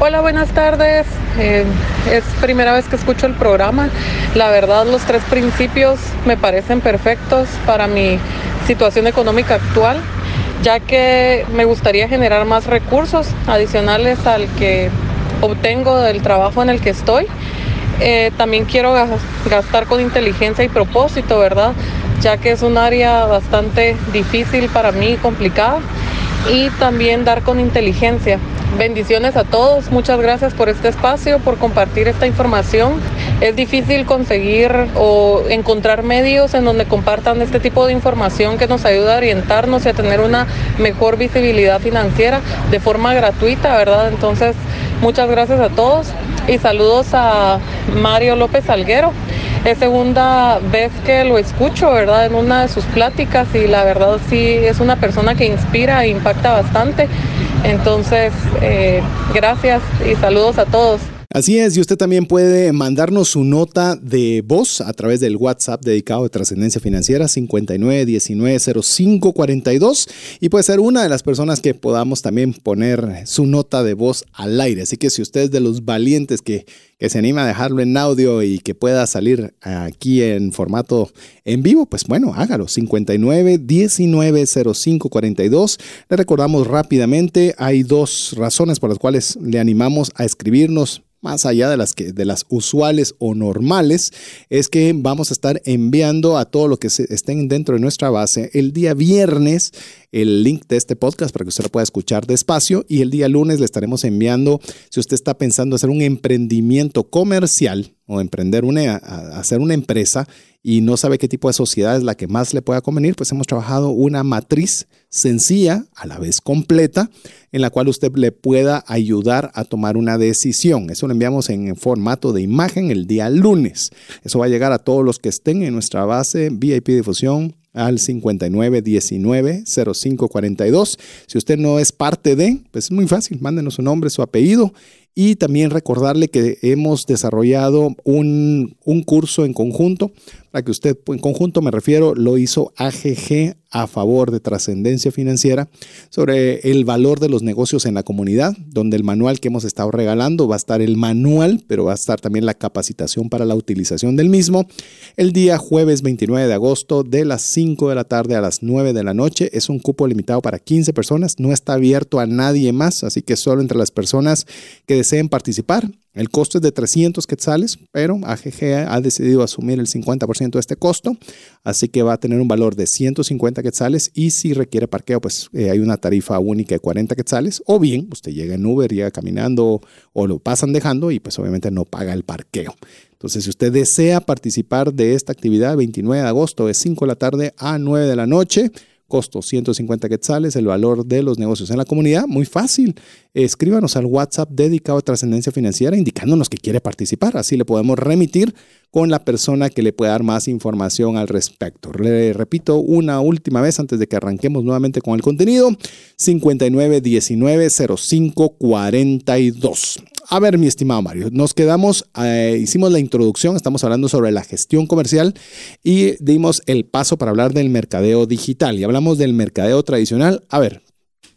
Hola, buenas tardes. Eh, es primera vez que escucho el programa. La verdad, los tres principios me parecen perfectos para mi situación económica actual, ya que me gustaría generar más recursos adicionales al que obtengo del trabajo en el que estoy. Eh, también quiero gastar con inteligencia y propósito, ¿verdad? Ya que es un área bastante difícil para mí, complicada. Y también dar con inteligencia Bendiciones a todos, muchas gracias por este espacio, por compartir esta información. Es difícil conseguir o encontrar medios en donde compartan este tipo de información que nos ayuda a orientarnos y a tener una mejor visibilidad financiera de forma gratuita, ¿verdad? Entonces, muchas gracias a todos y saludos a Mario López Alguero. Es segunda vez que lo escucho, ¿verdad? En una de sus pláticas y la verdad sí es una persona que inspira e impacta bastante. Entonces, eh, gracias y saludos a todos. Así es, y usted también puede mandarnos su nota de voz a través del WhatsApp dedicado a trascendencia financiera 59190542 y puede ser una de las personas que podamos también poner su nota de voz al aire. Así que si usted es de los valientes que, que se anima a dejarlo en audio y que pueda salir aquí en formato en vivo, pues bueno, hágalo. 59190542. Le recordamos rápidamente, hay dos razones por las cuales le animamos a escribirnos más allá de las, que, de las usuales o normales, es que vamos a estar enviando a todo lo que estén dentro de nuestra base el día viernes el link de este podcast para que usted lo pueda escuchar despacio y el día lunes le estaremos enviando, si usted está pensando hacer un emprendimiento comercial o emprender una, hacer una empresa y no sabe qué tipo de sociedad es la que más le pueda convenir, pues hemos trabajado una matriz sencilla, a la vez completa, en la cual usted le pueda ayudar a tomar una decisión. Eso lo enviamos en formato de imagen el día lunes. Eso va a llegar a todos los que estén en nuestra base VIP difusión al 5919-0542. Si usted no es parte de, pues es muy fácil, mándenos su nombre, su apellido y también recordarle que hemos desarrollado un, un curso en conjunto para que usted, en conjunto me refiero, lo hizo AGG a favor de trascendencia financiera sobre el valor de los negocios en la comunidad, donde el manual que hemos estado regalando va a estar el manual, pero va a estar también la capacitación para la utilización del mismo. El día jueves 29 de agosto de las 5 de la tarde a las 9 de la noche es un cupo limitado para 15 personas, no está abierto a nadie más, así que solo entre las personas que deseen participar el costo es de 300 quetzales, pero AGG ha decidido asumir el 50% de este costo, así que va a tener un valor de 150 quetzales y si requiere parqueo, pues eh, hay una tarifa única de 40 quetzales, o bien usted llega en Uber, llega caminando o lo pasan dejando y pues obviamente no paga el parqueo. Entonces, si usted desea participar de esta actividad, 29 de agosto de 5 de la tarde a 9 de la noche, costo 150 quetzales, el valor de los negocios en la comunidad, muy fácil. Escríbanos al WhatsApp dedicado a trascendencia financiera indicándonos que quiere participar, así le podemos remitir con la persona que le pueda dar más información al respecto. Le repito una última vez antes de que arranquemos nuevamente con el contenido, 5919-0542. A ver, mi estimado Mario, nos quedamos, eh, hicimos la introducción, estamos hablando sobre la gestión comercial y dimos el paso para hablar del mercadeo digital y hablamos del mercadeo tradicional. A ver,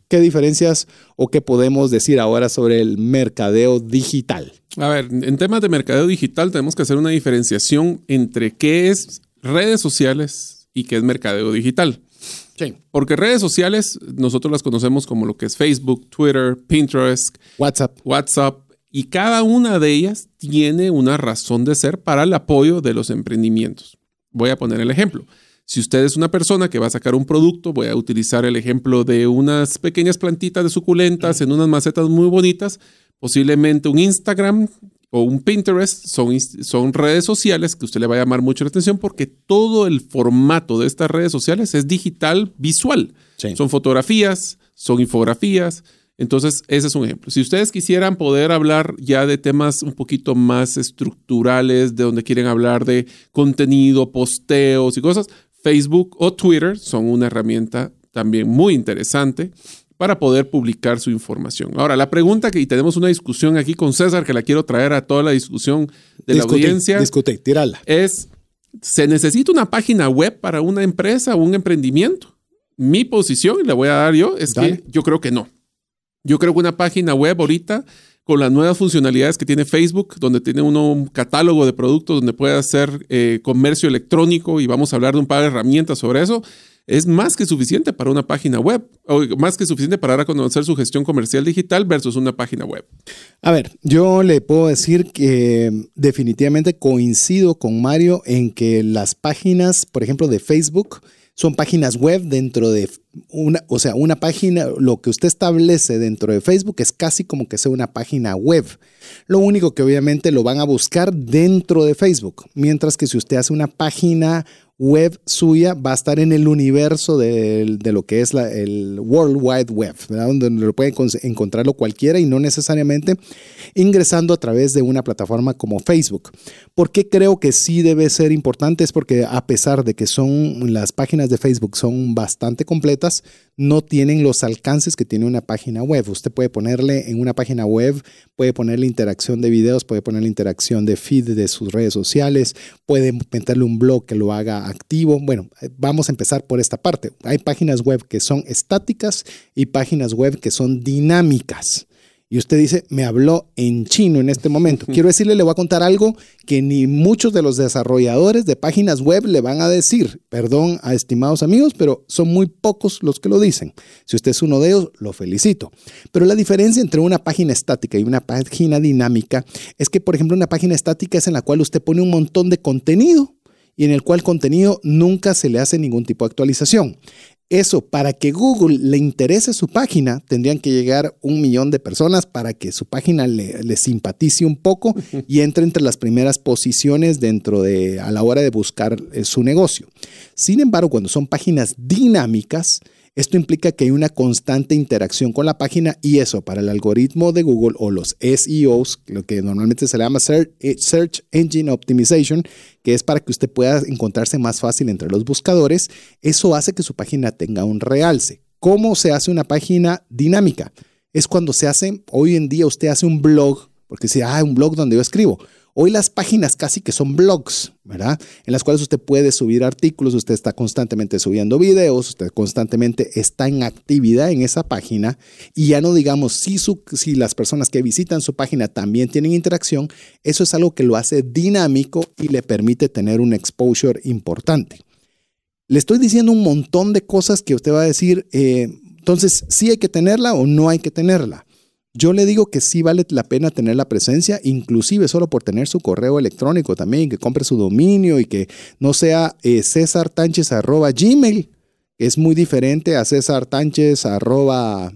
¿qué diferencias o qué podemos decir ahora sobre el mercadeo digital? A ver, en temas de mercadeo digital tenemos que hacer una diferenciación entre qué es redes sociales y qué es mercadeo digital. Sí. Porque redes sociales nosotros las conocemos como lo que es Facebook, Twitter, Pinterest, WhatsApp. WhatsApp, y cada una de ellas tiene una razón de ser para el apoyo de los emprendimientos. Voy a poner el ejemplo. Si usted es una persona que va a sacar un producto, voy a utilizar el ejemplo de unas pequeñas plantitas de suculentas en unas macetas muy bonitas, posiblemente un Instagram o un Pinterest son, son redes sociales que usted le va a llamar mucho la atención porque todo el formato de estas redes sociales es digital visual. Sí. Son fotografías, son infografías, entonces, ese es un ejemplo. Si ustedes quisieran poder hablar ya de temas un poquito más estructurales, de donde quieren hablar de contenido, posteos y cosas, Facebook o Twitter son una herramienta también muy interesante para poder publicar su información. Ahora, la pregunta que y tenemos una discusión aquí con César que la quiero traer a toda la discusión de la audiencia. Discute, tirala. Es, ¿se necesita una página web para una empresa o un emprendimiento? Mi posición, y la voy a dar yo, es Dale. que yo creo que no. Yo creo que una página web ahorita con las nuevas funcionalidades que tiene Facebook, donde tiene uno un catálogo de productos donde puede hacer eh, comercio electrónico y vamos a hablar de un par de herramientas sobre eso, es más que suficiente para una página web, o más que suficiente para dar a conocer su gestión comercial digital versus una página web. A ver, yo le puedo decir que definitivamente coincido con Mario en que las páginas, por ejemplo, de Facebook, son páginas web dentro de una, o sea, una página, lo que usted establece dentro de Facebook es casi como que sea una página web. Lo único que obviamente lo van a buscar dentro de Facebook, mientras que si usted hace una página web suya va a estar en el universo de, de lo que es el World Wide Web, donde lo puede encontrarlo cualquiera y no necesariamente ingresando a través de una plataforma como Facebook. ¿Por qué creo que sí debe ser importante? Es porque a pesar de que son las páginas de Facebook son bastante completas, no tienen los alcances que tiene una página web. Usted puede ponerle en una página web, puede ponerle interacción de videos, puede ponerle interacción de feed de sus redes sociales, puede meterle un blog que lo haga activo. Bueno, vamos a empezar por esta parte. Hay páginas web que son estáticas y páginas web que son dinámicas. Y usted dice, me habló en chino en este momento. Quiero decirle, le voy a contar algo que ni muchos de los desarrolladores de páginas web le van a decir. Perdón a estimados amigos, pero son muy pocos los que lo dicen. Si usted es uno de ellos, lo felicito. Pero la diferencia entre una página estática y una página dinámica es que, por ejemplo, una página estática es en la cual usted pone un montón de contenido y en el cual contenido nunca se le hace ningún tipo de actualización. Eso, para que Google le interese su página, tendrían que llegar un millón de personas para que su página le, le simpatice un poco y entre entre las primeras posiciones dentro de, a la hora de buscar eh, su negocio. Sin embargo, cuando son páginas dinámicas, esto implica que hay una constante interacción con la página y eso para el algoritmo de Google o los SEOs, lo que normalmente se le llama eh, Search Engine Optimization, que es para que usted pueda encontrarse más fácil entre los buscadores, eso hace que su página tenga un realce. ¿Cómo se hace una página dinámica? Es cuando se hace, hoy en día usted hace un blog, porque dice, ah, un blog donde yo escribo. Hoy las páginas casi que son blogs, ¿verdad? En las cuales usted puede subir artículos, usted está constantemente subiendo videos, usted constantemente está en actividad en esa página y ya no digamos si, las personas que visitan su página también tienen interacción, eso es algo que lo hace dinámico y le permite tener un exposure importante. Le estoy diciendo un montón de cosas que usted va a decir, eh, entonces, ¿sí hay que tenerla o no hay que tenerla? Yo le digo que sí vale la pena tener la presencia, inclusive solo por tener su correo electrónico también, que compre su dominio y que no sea eh, gmail Es muy diferente a César arroba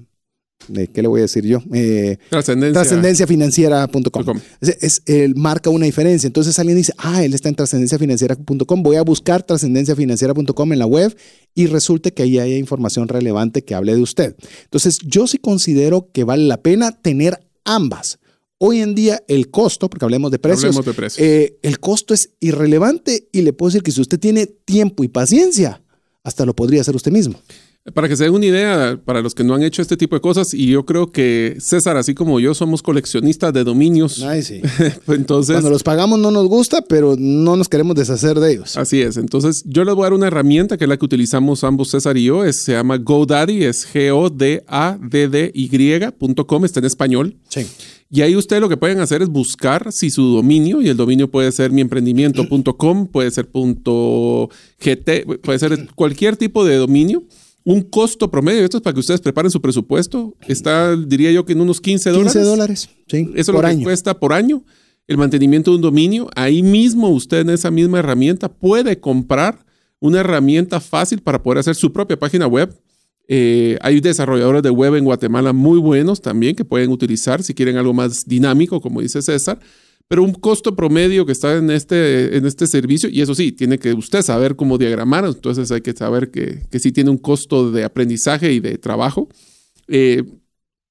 ¿qué le voy a decir yo? Eh, Trascendencia. Trascendenciafinanciera.com. Es, marca una diferencia. Entonces alguien dice, ah, él está en trascendenciafinanciera.com, voy a buscar trascendenciafinanciera.com en la web y resulte que ahí hay información relevante que hable de usted. Entonces yo sí considero que vale la pena tener ambas. Hoy en día el costo, porque hablemos de precios, hablemos de precios. Eh, el costo es irrelevante y le puedo decir que si usted tiene tiempo y paciencia, hasta lo podría hacer usted mismo. Para que se den una idea, para los que no han hecho este tipo de cosas, y yo creo que César, así como yo, somos coleccionistas de dominios. Ay, sí. Pues entonces, Cuando los pagamos no nos gusta, pero no nos queremos deshacer de ellos. Así es. Entonces, yo les voy a dar una herramienta que es la que utilizamos ambos César y yo. Es, se llama GoDaddy, es G-O-D-A-D-D-Y.com, está en español. Sí. Y ahí ustedes lo que pueden hacer es buscar si su dominio, y el dominio puede ser miemprendimiento.com, puede ser .gt, puede ser cualquier tipo de dominio un costo promedio, esto es para que ustedes preparen su presupuesto, está, diría yo, que en unos 15 dólares. 15 dólares, sí. Eso es lo que cuesta por año el mantenimiento de un dominio. Ahí mismo usted en esa misma herramienta puede comprar una herramienta fácil para poder hacer su propia página web. Eh, hay desarrolladores de web en Guatemala muy buenos también que pueden utilizar si quieren algo más dinámico, como dice César pero un costo promedio que está en este, en este servicio, y eso sí, tiene que usted saber cómo diagramar, entonces hay que saber que, que sí tiene un costo de aprendizaje y de trabajo. Eh,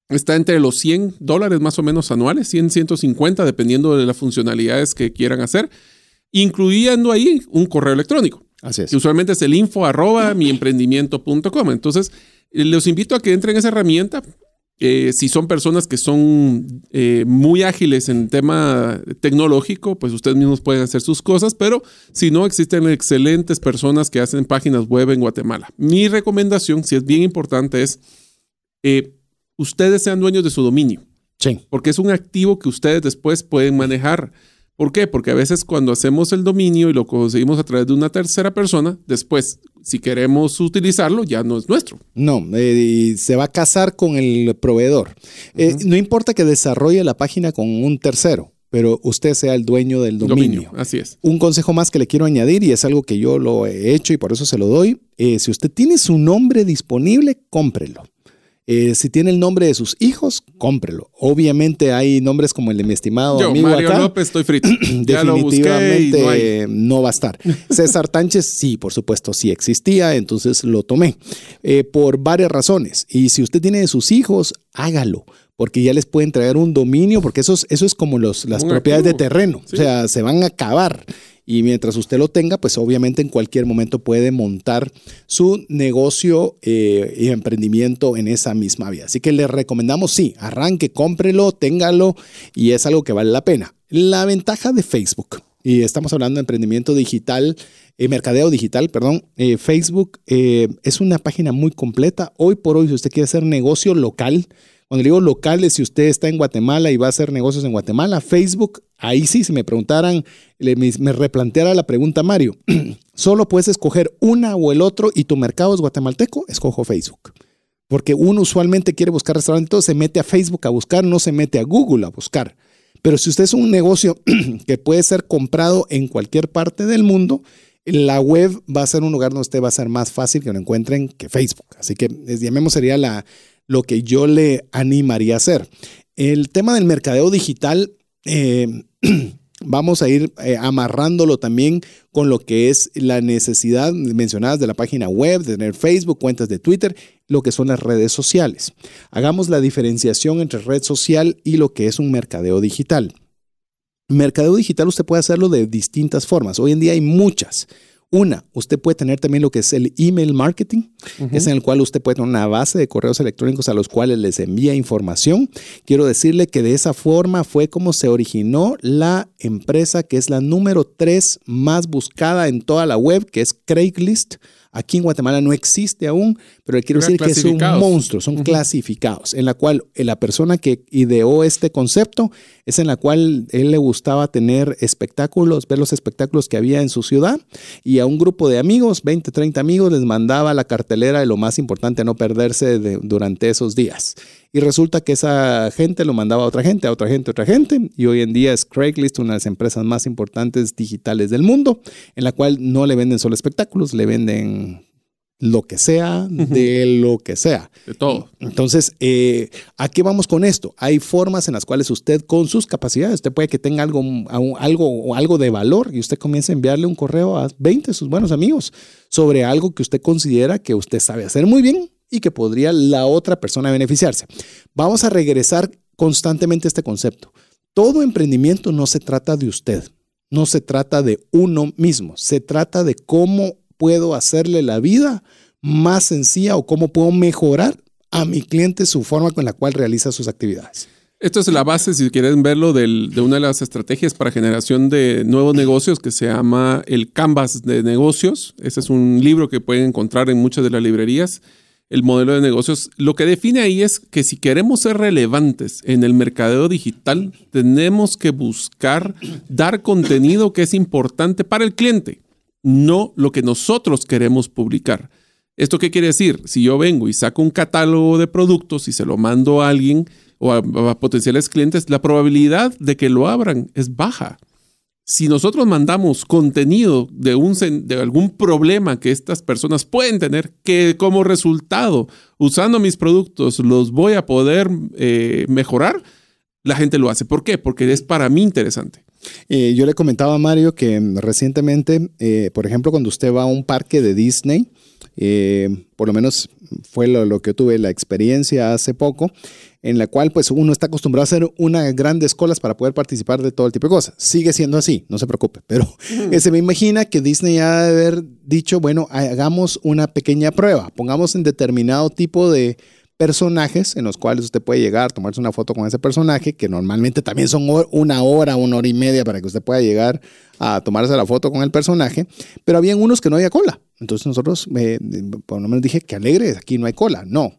está entre los 100 dólares más o menos anuales, 100, 150, dependiendo de las funcionalidades que quieran hacer, incluyendo ahí un correo electrónico. Así es. Que usualmente es el info arroba miemprendimiento.com. Entonces, los invito a que entren en esa herramienta. Eh, si son personas que son eh, muy ágiles en tema tecnológico, pues ustedes mismos pueden hacer sus cosas, pero si no, existen excelentes personas que hacen páginas web en Guatemala. Mi recomendación, si es bien importante, es eh, ustedes sean dueños de su dominio. Sí. Porque es un activo que ustedes después pueden manejar. ¿Por qué? Porque a veces cuando hacemos el dominio y lo conseguimos a través de una tercera persona, después, si queremos utilizarlo, ya no es nuestro. No, eh, se va a casar con el proveedor. Eh, no importa que desarrolle la página con un tercero, pero usted sea el dueño del dominio. Así es. Un consejo más que le quiero añadir, y es algo que yo lo he hecho y por eso se lo doy, eh, si usted tiene su nombre disponible, cómprelo. Eh, si tiene el nombre de sus hijos, cómprelo. Obviamente hay nombres como el de mi estimado Yo, amigo Mario acá. López, estoy frito. Definitivamente no, va a estar. César Tánchez, sí, por supuesto, sí existía, entonces lo tomé eh, por varias razones. Y si usted tiene de sus hijos, hágalo porque ya les pueden traer un dominio, porque eso es, eso es como los, las propiedades de terreno, o sea, se van a acabar y mientras usted lo tenga, pues obviamente en cualquier momento puede montar su negocio eh, y emprendimiento en esa misma vía. Así que le recomendamos, sí, arranque, cómprelo, téngalo y es algo que vale la pena. La ventaja de Facebook, y estamos hablando de emprendimiento digital, eh, mercadeo digital, perdón, eh, Facebook es una página muy completa. Hoy por hoy, si usted quiere hacer negocio local, cuando digo locales, si usted está en Guatemala y va a hacer negocios en Guatemala, Facebook, ahí sí, si me preguntaran, me replanteara la pregunta Mario, solo puedes escoger una o el otro y tu mercado es guatemalteco, escojo Facebook. Porque uno usualmente quiere buscar restaurantes, se mete a Facebook a buscar, no se mete a Google a buscar. Pero si usted es un negocio que puede ser comprado en cualquier parte del mundo, la web va a ser un lugar donde usted va a ser más fácil que lo encuentren que Facebook. Así que llamemos sería la, lo que yo le animaría a hacer. El tema del mercadeo digital, eh, vamos a ir eh, amarrándolo también con lo que es la necesidad mencionadas de la página web, de tener Facebook, cuentas de Twitter, lo que son las redes sociales. Hagamos la diferenciación entre red social y lo que es un mercadeo digital. Mercadeo digital usted puede hacerlo de distintas formas. Hoy en día hay muchas. Una, usted puede tener también lo que es el email marketing, es en el cual usted puede tener una base de correos electrónicos a los cuales les envía información. Quiero decirle que de esa forma fue como se originó la empresa que es la número tres más buscada en toda la web, que es Craigslist. Aquí en Guatemala no existe aún, pero quiero decir que es un monstruo, son clasificados, en la cual eh, la persona que ideó este concepto es en la cual él le gustaba tener espectáculos, ver los espectáculos que había en su ciudad y a un grupo de amigos, 20, 30 amigos, les mandaba la cartelera de lo más importante a no perderse durante esos días. Y resulta que esa gente lo mandaba a otra gente, a otra gente, a otra gente. Y hoy en día es Craigslist, una de las empresas más importantes digitales del mundo, en la cual no le venden solo espectáculos, le venden lo que sea, de lo que sea. De todo. Entonces, eh, ¿a qué vamos con esto? Hay formas en las cuales usted con sus capacidades, usted puede que tenga algo, algo, algo de valor y usted comience a enviarle un correo a 20 de sus buenos amigos sobre algo que usted considera que usted sabe hacer muy bien y que podría la otra persona beneficiarse. Vamos a regresar constantemente a este concepto. Todo emprendimiento no se trata de usted, no se trata de uno mismo, se trata de cómo puedo hacerle la vida más sencilla o cómo puedo mejorar a mi cliente su forma con la cual realiza sus actividades. Esto es la base, si quieren verlo, de una de las estrategias para generación de nuevos negocios que se llama el Canvas de negocios. Ese es un libro que pueden encontrar en muchas de las librerías el modelo de negocios, lo que define ahí es que si queremos ser relevantes en el mercadeo digital, tenemos que buscar dar contenido que es importante para el cliente, no lo que nosotros queremos publicar. ¿Esto qué quiere decir? Si yo vengo y saco un catálogo de productos y se lo mando a alguien o a, a potenciales clientes, la probabilidad de que lo abran es baja si nosotros mandamos contenido de, algún problema que estas personas pueden tener, que como resultado, usando mis productos, los voy a poder eh, mejorar, la gente lo hace. ¿Por qué? Porque es para mí interesante. Eh, yo le comentaba a Mario que recientemente, eh, por ejemplo, cuando usted va a un parque de Disney, por lo menos fue lo, lo, que tuve la experiencia hace poco, en la cual pues uno está acostumbrado a hacer unas grandes colas para poder participar de todo el tipo de cosas. Sigue siendo así, no se preocupe, pero se me imagina que Disney ha de haber dicho, bueno, hagamos una pequeña prueba, pongamos en determinado tipo de personajes en los cuales usted puede llegar, tomarse una foto con ese personaje, que normalmente también son una hora, una hora y media para que usted pueda llegar a tomarse la foto con el personaje, pero habían unos que no había cola. Entonces nosotros, eh, por lo menos dije, que alegre, aquí no hay cola. No,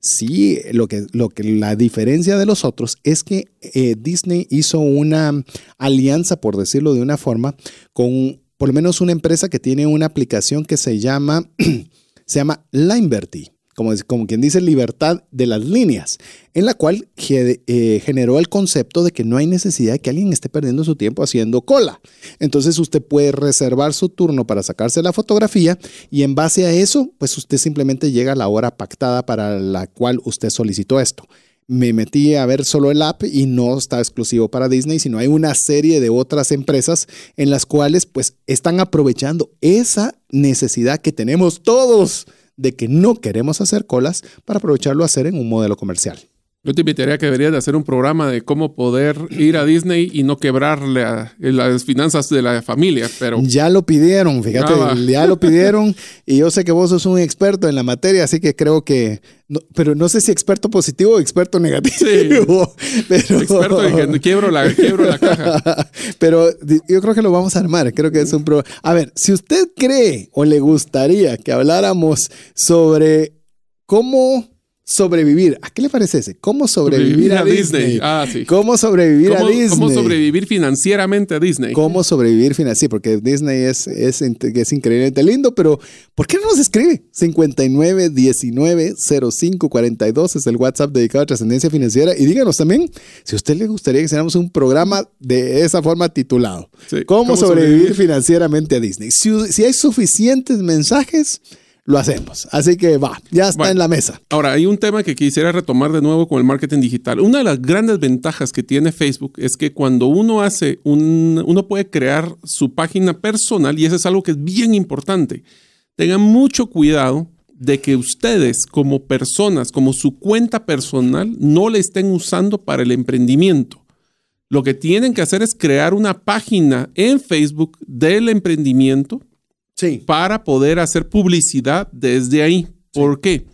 Sí, lo que, lo que la diferencia de los otros es que eh, Disney hizo una alianza, por decirlo de una forma, con por lo menos una empresa que tiene una aplicación que se llama, se llama como, quien dice, libertad de las líneas, en la cual eh, generó el concepto de que no hay necesidad de que alguien esté perdiendo su tiempo haciendo cola. Entonces usted puede reservar su turno para sacarse la fotografía y en base a eso, pues usted simplemente llega a la hora pactada para la cual usted solicitó esto me metí a ver solo el app y no está exclusivo para Disney, sino hay una serie de otras empresas en las cuales pues están aprovechando esa necesidad que tenemos todos de que no queremos hacer colas para aprovecharlo a hacer en un modelo comercial. Yo te invitaría a que deberías de hacer un programa de cómo poder ir a Disney y no quebrarle a, las finanzas de la familia, pero... Ya lo pidieron, fíjate, ya lo pidieron y yo sé que vos sos un experto en la materia, así que creo que... pero no sé si experto positivo o experto negativo. Sí, pero, experto en que quiebro la, quiebro la caja. Pero yo creo que lo vamos a armar, creo que es un... Pro... A ver, si usted cree o le gustaría que habláramos sobre cómo sobrevivir. ¿A qué le parece ese? ¿Cómo sobrevivir, a, Disney? Ah, sí. ¿Cómo sobrevivir a ¿Cómo, Disney? cómo sobrevivir financieramente a Disney? ¿Cómo sobrevivir financieramente? Sí, porque Disney es, es, es increíblemente lindo, pero ¿por qué no nos escribe? 59 19 05 42 es el WhatsApp dedicado a trascendencia financiera. Y díganos también si a usted le gustaría que hiciéramos un programa de esa forma titulado. Sí, ¿Cómo, ¿cómo sobrevivir, sobrevivir? financieramente a Disney? Si, si hay suficientes mensajes, lo hacemos. Así que va, ya está Bueno. en la mesa. Ahora, hay un tema que quisiera retomar de nuevo con el marketing digital. Una de las grandes ventajas que tiene Facebook es que cuando uno hace un, uno puede crear su página personal y eso es algo que es bien importante. Tengan mucho cuidado de que ustedes como personas, como su cuenta personal, no la estén usando para el emprendimiento. Lo que tienen que hacer es crear una página en Facebook del emprendimiento Sí. para poder hacer publicidad desde ahí. ¿Por qué?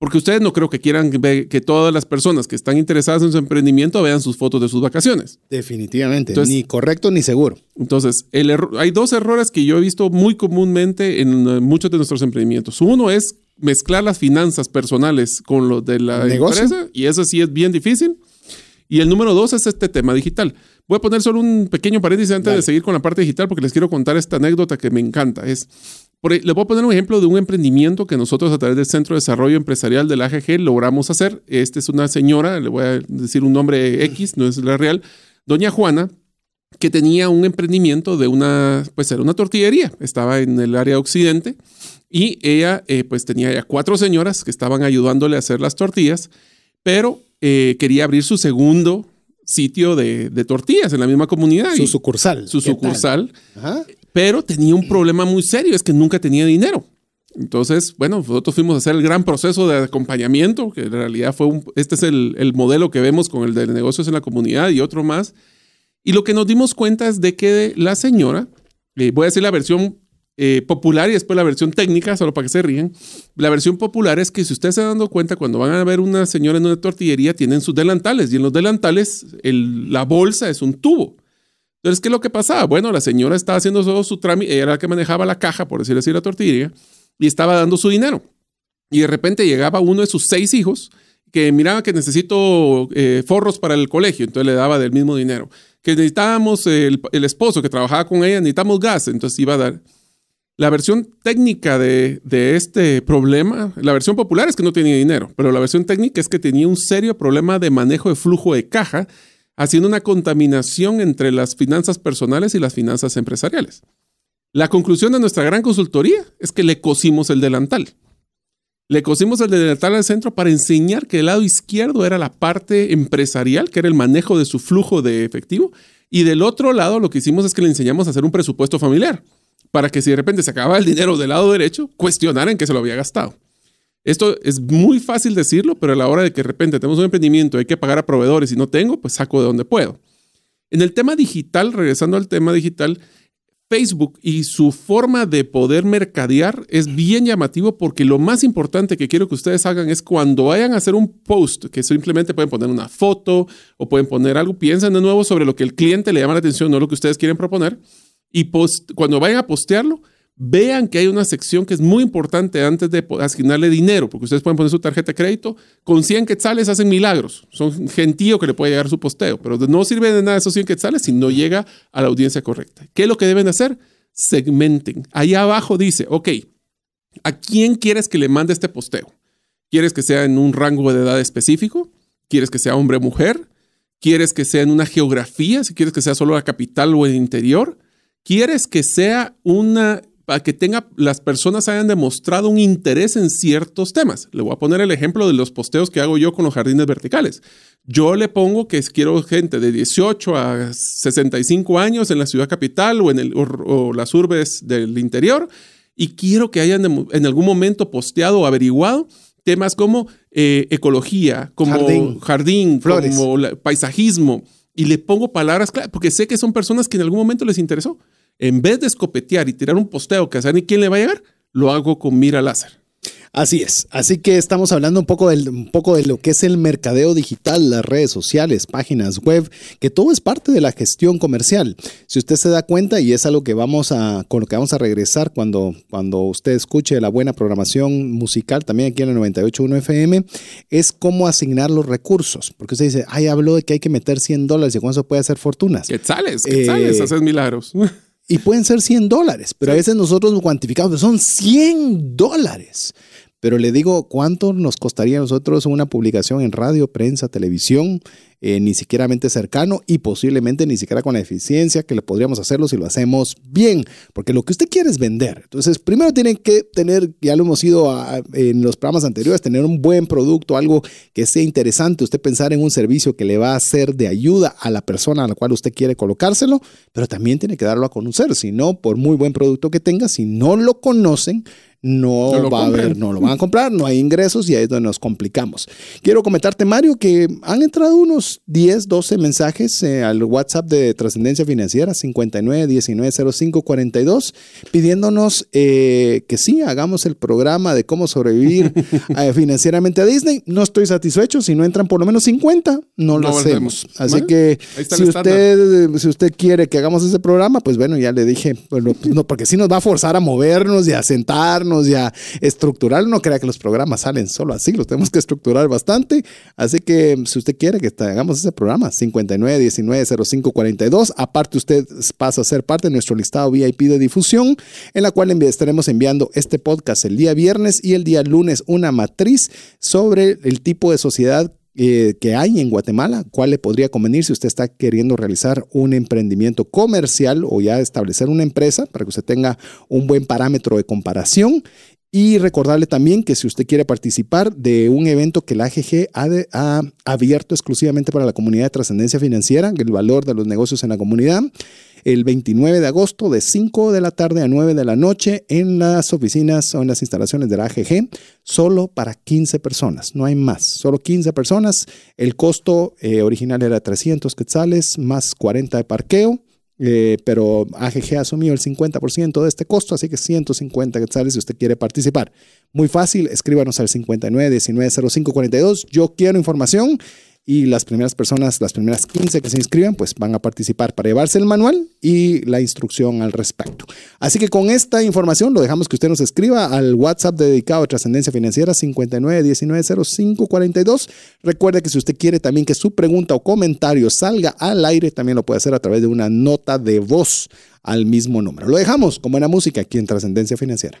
Porque ustedes no creo que quieran que todas las personas que están interesadas en su emprendimiento vean sus fotos de sus vacaciones. Definitivamente. Entonces- ni correcto ni seguro. Entonces, el hay dos errores que yo he visto muy comúnmente en eh, muchos de nuestros emprendimientos. Uno es mezclar las finanzas personales con lo de la Negocio. empresa y eso sí es bien difícil. Y el número dos es este tema digital. Voy a poner solo un pequeño paréntesis antes Dale. de seguir con la parte digital porque les quiero contar esta anécdota que me encanta. Es, por, les voy a poner un ejemplo de un emprendimiento que nosotros a través del Centro de Desarrollo Empresarial del AGG logramos hacer. Esta es una señora, le voy a decir un nombre X, no es la real, doña Juana, que tenía un emprendimiento de una, pues era una tortillería, estaba en el área occidente y ella eh, pues tenía ya cuatro señoras que estaban ayudándole a hacer las tortillas, pero eh, quería abrir su segundo sitio de, de tortillas en la misma comunidad. Su sucursal. su sucursal, Ajá. pero tenía un problema muy serio, es que nunca tenía dinero. Entonces, bueno, nosotros fuimos a hacer el gran proceso de acompañamiento, que en realidad fue un, este es el, el modelo que vemos con el de negocios en la comunidad y otro más. Y lo que nos dimos cuenta es de que la señora, eh, voy a decir la versión eh, popular y después la versión técnica, solo para que se ríen. La versión popular es que si ustedes se dan cuenta, cuando van a ver una señora en una tortillería, tienen sus delantales y en los delantales el- la bolsa es un tubo. Entonces, ¿qué es lo que pasaba? Bueno, la señora estaba haciendo todo su trámite, era la que manejaba la caja, por decirlo así, la tortillería, y estaba dando su dinero. Y de repente llegaba uno de sus seis hijos que miraba que necesito eh, forros para el colegio, entonces le daba del mismo dinero. Que necesitábamos el, el esposo que trabajaba con ella, necesitamos gas, entonces iba a dar. La versión técnica de, este problema, la versión popular es que no tenía dinero, pero la versión técnica es que tenía un serio problema de manejo de flujo de caja, haciendo una contaminación entre las finanzas personales y las finanzas empresariales. La conclusión de nuestra gran consultoría es que le cosimos el delantal. Le cosimos el delantal al centro para enseñar que el lado izquierdo era la parte empresarial, que era el manejo de su flujo de efectivo, y del otro lado lo que hicimos es que le enseñamos a hacer un presupuesto familiar, para que si de repente se acababa el dinero del lado derecho, cuestionaran que se lo había gastado. Esto es muy fácil decirlo, pero a la hora de que de repente tenemos un emprendimiento, hay que pagar a proveedores y no tengo, pues saco de donde puedo. En el tema digital, regresando al tema digital, Facebook y su forma de poder mercadear es bien llamativo porque lo más importante que quiero que ustedes hagan es cuando vayan a hacer un post, que simplemente pueden poner una foto o pueden poner algo, piensen de nuevo sobre lo que el cliente le llama la atención, no lo que ustedes quieren proponer, y cuando vayan a postearlo, vean que hay una sección que es muy importante antes de asignarle dinero, porque ustedes pueden poner su tarjeta de crédito, con 100 quetzales hacen milagros, son gentío que le puede llegar su posteo, pero no sirve de nada esos 100 quetzales si no llega a la audiencia correcta. ¿Qué es lo que deben hacer? Segmenten. Ahí abajo dice, ok, ¿a quién quieres que le mande este posteo? ¿Quieres que sea en un rango de edad específico? ¿Quieres que sea hombre o mujer? ¿Quieres que sea en una geografía? Si quieres que sea solo la capital o el interior. ¿Quieres que sea una para que tenga las personas hayan demostrado un interés en ciertos temas? Le voy a poner el ejemplo de los posteos que hago yo con los jardines verticales. Yo le pongo que quiero gente de 18 a 65 años en la ciudad capital o en el, o, o las urbes del interior y quiero que hayan en algún momento posteado o averiguado temas como eh, ecología, como Jardín. jardín, Flores. como la- paisajismo y le pongo palabras claras porque sé que son personas que en algún momento les interesó. En vez de escopetear y tirar un posteo que a saber ni quién le va a llegar, lo hago con mira láser. Así es. Así que estamos hablando un poco, del, un poco de lo que es el mercadeo digital, las redes sociales, páginas web, que todo es parte de la gestión comercial. Si usted se da cuenta, y es algo que vamos a, con lo que vamos a regresar cuando, cuando usted escuche la buena programación musical, también aquí en el 98.1 FM, es cómo asignar los recursos. Porque usted dice, ay, habló de que hay que meter 100 dólares y con eso puede hacer fortunas. Quetzales, quetzales, Eh, haces milagros. Y pueden ser 100 dólares, pero a veces nosotros lo cuantificamos, son 100 dólares. Pero le digo, ¿cuánto nos costaría a nosotros una publicación en radio, prensa, televisión? Eh, ni siquiera mente cercano y posiblemente ni siquiera con la eficiencia que le podríamos hacerlo si lo hacemos bien, porque lo que usted quiere es vender. Entonces, primero tiene que tener, ya lo hemos ido a- en los programas anteriores, tener un buen producto, algo que sea interesante, usted pensar en un servicio que le va a ser de ayuda a la persona a la cual usted quiere colocárselo, pero también tiene que darlo a conocer, si no, por muy buen producto que tenga, si no lo conocen, no, va a haber, no lo van a comprar, no hay ingresos y ahí es donde nos complicamos. Quiero comentarte, Mario, que han entrado unos 10, 12 mensajes eh, al WhatsApp de Trascendencia Financiera 59 19 05 42 pidiéndonos eh, que sí, hagamos el programa de cómo sobrevivir eh, financieramente a Disney. No estoy satisfecho, si no entran por lo menos 50, no, lo hacemos. volvemos. Así que si usted, si usted quiere que hagamos ese programa, pues bueno, ya le dije, bueno, pues no, porque sí nos va a forzar a movernos y a sentarnos y a estructurar. No crea que los programas salen solo así, los tenemos que estructurar bastante. Así que si usted quiere que hagamos ese programa, 59 19 05 42, aparte usted pasa a ser parte de nuestro listado VIP de difusión, en la cual estaremos enviando este podcast el día viernes y el día lunes una matriz sobre el tipo de sociedad eh, que hay en Guatemala, cuál le podría convenir si usted está queriendo realizar un emprendimiento comercial o ya establecer una empresa para que usted tenga un buen parámetro de comparación. Y recordarle también que si usted quiere participar de un evento que la AGG ha, ha abierto exclusivamente para la comunidad de trascendencia financiera, el valor de los negocios en la comunidad, el 29 de agosto de 5 de la tarde a 9 de la noche en las oficinas o en las instalaciones de la AGG, solo para 15 personas, no hay más, solo 15 personas. El costo eh, original era 300 quetzales más 40 de parqueo. eh, pero AGG asumió el 50% de este costo, así que 150 quetzales si usted quiere participar. Muy fácil, escríbanos al 59 19 05 42. Yo quiero información y las primeras personas, las primeras 15 que se inscriban, pues van a participar para llevarse el manual y la instrucción al respecto. Así que con esta información lo dejamos que usted nos escriba al WhatsApp dedicado a Trascendencia Financiera 59190542. Recuerde que si usted quiere también que su pregunta o comentario salga al aire, también lo puede hacer a través de una nota de voz al mismo número. Lo dejamos con buena música aquí en Trascendencia Financiera.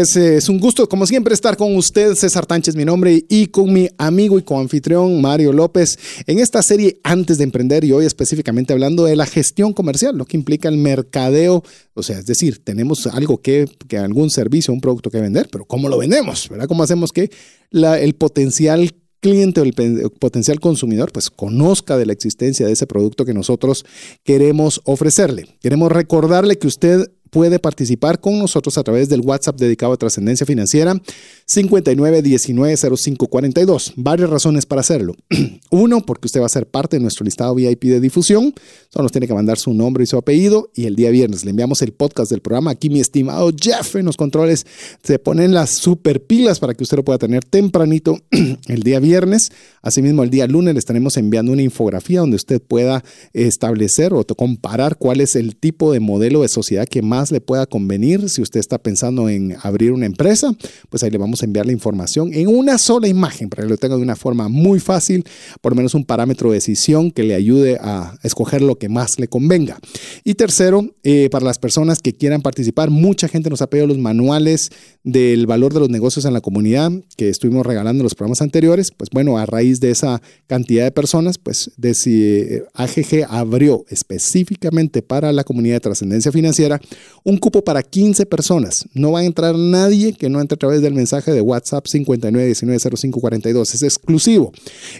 Es, eh, es un gusto, como siempre, estar con usted, César Tánchez, mi nombre, y con mi amigo y coanfitrión Mario López en esta serie Antes de Emprender y hoy específicamente hablando de la gestión comercial, lo que implica el mercadeo. O sea, es decir, tenemos algo que, que algún servicio, un producto que vender, pero ¿cómo lo vendemos? ¿Verdad? ¿Cómo hacemos que el potencial cliente o el potencial consumidor pues conozca de la existencia de ese producto que nosotros queremos ofrecerle. Queremos recordarle que usted puede participar con nosotros a través del WhatsApp dedicado a trascendencia financiera 59190542. Varias razones para hacerlo. Uno, porque usted va a ser parte de nuestro listado VIP de difusión. Solo nos tiene que mandar su nombre y su apellido. Y el día viernes le enviamos el podcast del programa. Aquí mi estimado Jeff en los controles se ponen las super pilas para que usted lo pueda tener tempranito el día viernes. Asimismo, el día lunes le estaremos enviando una infografía donde usted pueda establecer o comparar cuál es el tipo de modelo de sociedad que más le pueda convenir. Si usted está pensando en abrir una empresa, pues ahí le vamos a enviar la información en una sola imagen para que lo tenga de una forma muy fácil, por lo menos un parámetro de decisión que le ayude a escoger lo que más le convenga. Y tercero, eh, para las personas que quieran participar, mucha gente nos ha pedido los manuales del valor de los negocios en la comunidad que estuvimos regalando en los programas anteriores. Pues bueno, a raíz de esa cantidad de personas, pues de eh, AGG abrió específicamente para la comunidad de trascendencia financiera un cupo para 15 personas. No va a entrar nadie que no entre a través del mensaje de WhatsApp 59190542. Es exclusivo.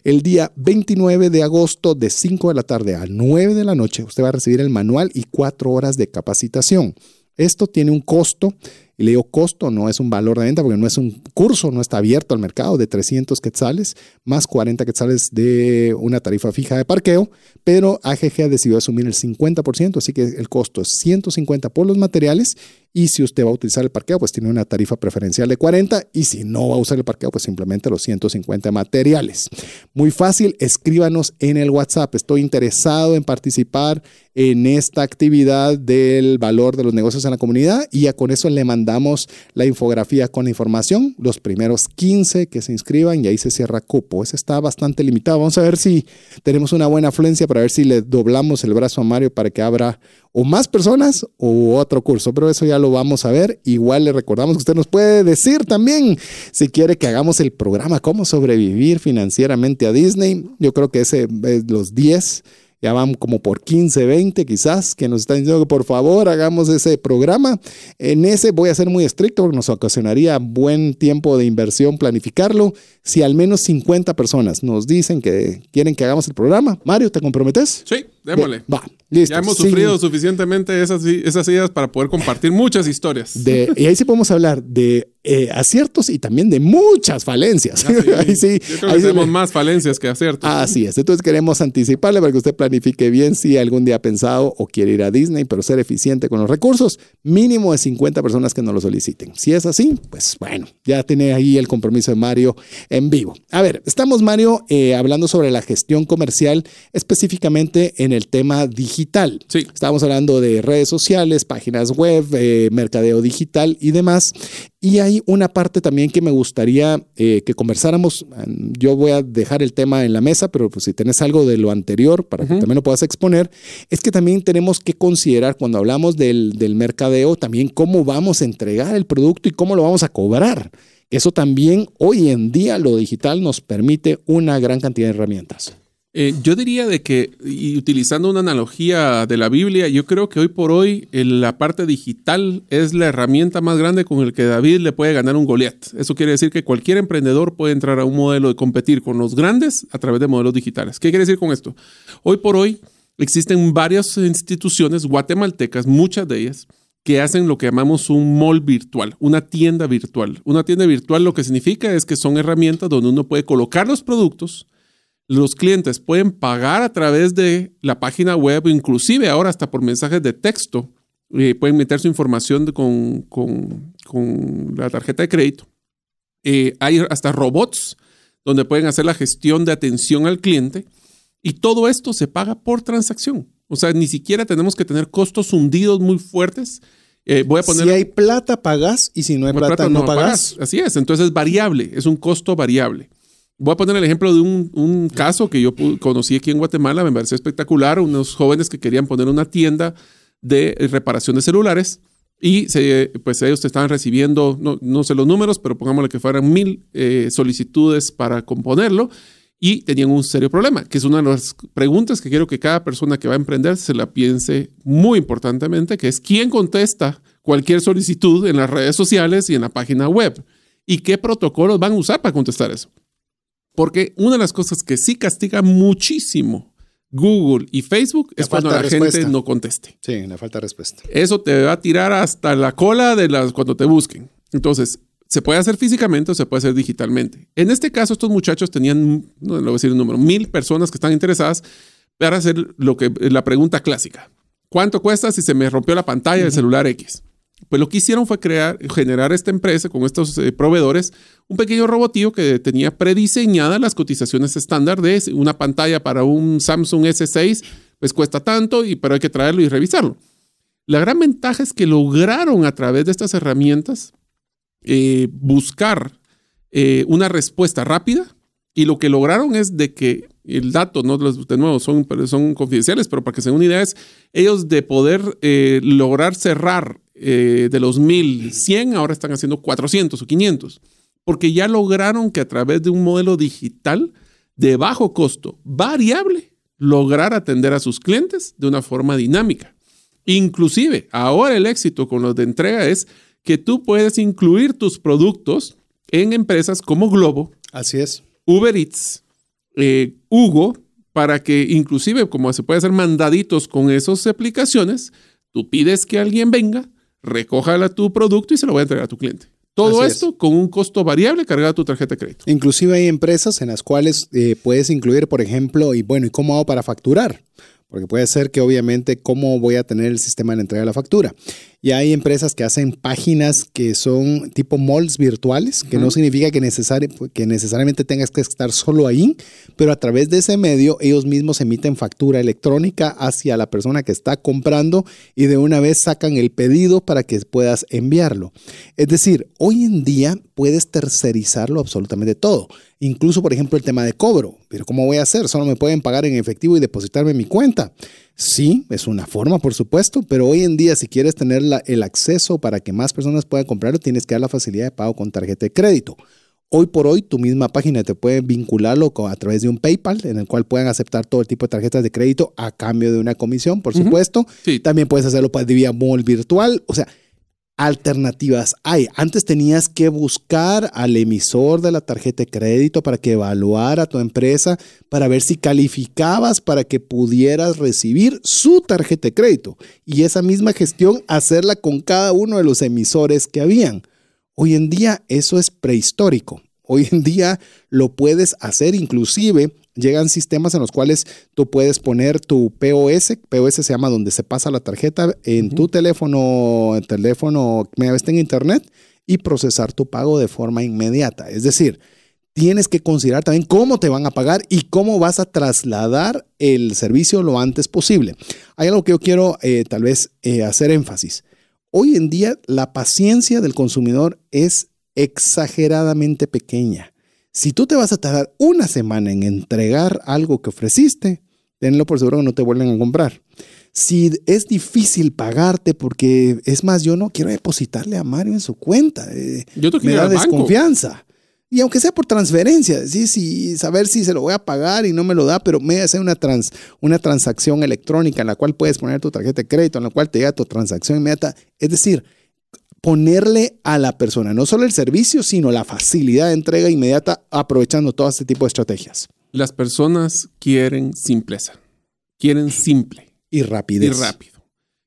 El día 29 de agosto de 5 de la tarde a 9 de la noche, usted va a recibir el manual y 4 horas de capacitación. Esto tiene un costo y le digo costo, no es un valor de venta porque no es un curso, no está abierto al mercado de 300 quetzales más 40 quetzales de una tarifa fija de parqueo, pero AGG ha decidido asumir el 50%, así que el costo es 150 por los materiales y si usted va a utilizar el parqueo, pues tiene una tarifa preferencial de 40 y si no va a usar el parqueo, pues simplemente los 150 materiales. Muy fácil, escríbanos en el WhatsApp. Estoy interesado en participar en esta actividad del valor de los negocios en la comunidad y ya con eso le mandamos la infografía con la información, los primeros 15 que se inscriban y ahí se cierra cupo. Ese está bastante limitado. Vamos a ver si tenemos una buena afluencia para ver si le doblamos el brazo a Mario para que abra o más personas o otro curso, pero eso ya lo vamos a ver. Igual le recordamos que usted nos puede decir también si quiere que hagamos el programa Cómo sobrevivir financieramente a Disney. Yo creo que ese es los 10 ya van como por 15, 20 quizás, que nos están diciendo que por favor hagamos ese programa. En ese voy a ser muy estricto porque nos ocasionaría buen tiempo de inversión planificarlo. Si al menos 50 personas nos dicen que quieren que hagamos el programa, Mario, ¿te comprometes? Sí, démosle. va, listo. Ya hemos sufrido suficientemente esas, esas ideas para poder compartir muchas historias. De, y ahí sí podemos hablar de eh, aciertos y también de muchas falencias. ahí sí, ahí tenemos más falencias que aciertos. Así es. Entonces queremos anticiparle para que usted planifique bien si algún día ha pensado o quiere ir a Disney, pero ser eficiente con los recursos. Mínimo de 50 personas que nos lo soliciten. Si es así, pues bueno, ya tiene ahí el compromiso de Mario en vivo. A ver, estamos, Mario, eh, hablando sobre la gestión comercial, específicamente en el tema digital. Sí. Estamos hablando de redes sociales, páginas web, eh, mercadeo digital y demás. Y hay una parte también que me gustaría eh, que conversáramos. Yo voy a dejar el tema en la mesa, pero pues, si tenés algo de lo anterior para que también lo puedas exponer, es que también tenemos que considerar cuando hablamos del, del mercadeo también cómo vamos a entregar el producto y cómo lo vamos a cobrar. Eso también hoy en día lo digital nos permite una gran cantidad de herramientas. Eh, yo diría de que, utilizando una analogía de la Biblia, yo creo que hoy por hoy la parte digital es la herramienta más grande con el que David le puede ganar un Goliat. Eso quiere decir que cualquier emprendedor puede entrar a un modelo de competir con los grandes a través de modelos digitales. ¿Qué quiere decir con esto? Hoy por hoy existen varias instituciones guatemaltecas, muchas de ellas, que hacen lo que llamamos un mall virtual, una tienda virtual. Una tienda virtual lo que significa es que son herramientas donde uno puede colocar los productos, los clientes pueden pagar a través de la página web, inclusive ahora hasta por mensajes de texto, eh, pueden meter su información con, con, con, la tarjeta de crédito. Eh, hay hasta robots donde pueden hacer la gestión de atención al cliente y todo esto se paga por transacción. O sea, ni siquiera tenemos que tener costos hundidos muy fuertes. Eh, voy a poner, si hay plata, pagas y si no hay plata, plata, no, no pagas. Así es, entonces es variable, es un costo variable. Voy a poner el ejemplo de un, un, caso que yo conocí aquí en Guatemala, me pareció espectacular, unos jóvenes que querían poner una tienda de reparación de celulares y se, pues ellos estaban recibiendo, no, no, sé los números, pero pongámosle que fueran mil eh, solicitudes para componerlo y tenían un serio problema, que es una de las preguntas que quiero que cada persona que va a emprender se la piense muy importantemente, que es quién contesta cualquier solicitud en las redes sociales y en la página web y qué protocolos van a usar para contestar eso. Porque una de las cosas que sí castiga muchísimo Google y Facebook La es cuando la gente no conteste. Sí, la falta de respuesta. Eso te va a tirar hasta la cola de las cuando te busquen. Entonces, se puede hacer físicamente o se puede hacer digitalmente. En este caso, estos muchachos tenían, no le voy a decir el número, mil personas que están interesadas para hacer lo que la pregunta clásica. ¿Cuánto cuesta si se me rompió la pantalla del celular X? Pues lo que hicieron fue crear, generar esta empresa con estos eh, proveedores, un pequeño robotillo que tenía prediseñadas las cotizaciones estándar de una pantalla para un Samsung S6, pues cuesta tanto, y, pero hay que traerlo y revisarlo. La gran ventaja es que lograron a través de estas herramientas eh, buscar eh, una respuesta rápida y lo que lograron es de que el dato, no los de nuevo son, son confidenciales, pero para que se den una idea es ellos de poder lograr cerrar eh, de los 1100, ahora están haciendo 400 o 500, porque ya lograron que a través de un modelo digital de bajo costo, variable, lograr atender a sus clientes de una forma dinámica. Inclusive, ahora el éxito con los de entrega es que tú puedes incluir tus productos en empresas como Globo, Así es. Uber Eats, eh, Hugo, para que inclusive como se puede hacer mandaditos con esas aplicaciones, tú pides que alguien venga, recoja la- tu producto y se lo va a entregar a tu cliente. Todo Así es. esto con un costo variable cargado a tu tarjeta de crédito. Inclusive hay empresas en las cuales eh, puedes incluir, por ejemplo, y bueno, ¿y cómo hago para facturar? Porque puede ser que obviamente cómo voy a tener el sistema de entrega de la factura. Y hay empresas que hacen páginas que son tipo malls virtuales, que no significa que, necesari- que necesariamente tengas que estar solo ahí, pero a través de ese medio ellos mismos emiten factura electrónica hacia la persona que está comprando y de una vez sacan el pedido para que puedas enviarlo. Es decir, hoy en día puedes tercerizarlo absolutamente todo. Incluso, por ejemplo, el tema de cobro. Pero ¿cómo voy a hacer? Solo me pueden pagar en efectivo y depositarme en mi cuenta. Sí, es una forma, por supuesto, pero hoy en día si quieres tener la- el acceso para que más personas puedan comprarlo, tienes que dar la facilidad de pago con tarjeta de crédito. Hoy por hoy, tu misma página te puede vincularlo a través de un PayPal, en el cual puedan aceptar todo el tipo de tarjetas de crédito a cambio de una comisión, por supuesto. Sí. También puedes hacerlo para vía mall virtual. O sea, alternativas hay. Antes tenías que buscar al emisor de la tarjeta de crédito para que evaluara tu empresa, para ver si calificabas para que pudieras recibir su tarjeta de crédito. Y esa misma gestión hacerla con cada uno de los emisores que habían. Hoy en día eso es prehistórico. Hoy en día lo puedes hacer inclusive. Llegan sistemas en los cuales tú puedes poner tu POS, POS se llama donde se pasa la tarjeta en tu teléfono, teléfono media vez en internet y procesar tu pago de forma inmediata. Es decir, tienes que considerar también cómo te van a pagar y cómo vas a trasladar el servicio lo antes posible. Hay algo que yo quiero eh, tal vez eh, hacer énfasis. Hoy en día la paciencia del consumidor es exageradamente pequeña. Si tú te vas a tardar una semana en entregar algo que ofreciste, tenlo por seguro que no te vuelven a comprar. Si es difícil pagarte porque, es más, yo no quiero depositarle a Mario en su cuenta. eh, Yo que me da banco. desconfianza. Y aunque sea por transferencia, sí, sí, saber si se lo voy a pagar y no me lo da, pero me hace una, trans, una transacción electrónica en la cual puedes poner tu tarjeta de crédito, en la cual te llega tu transacción inmediata. Es decir, ponerle a la persona no solo el servicio, sino la facilidad de entrega inmediata aprovechando todo este tipo de estrategias. Las personas quieren simpleza, quieren simple Y rapidez. y rápido.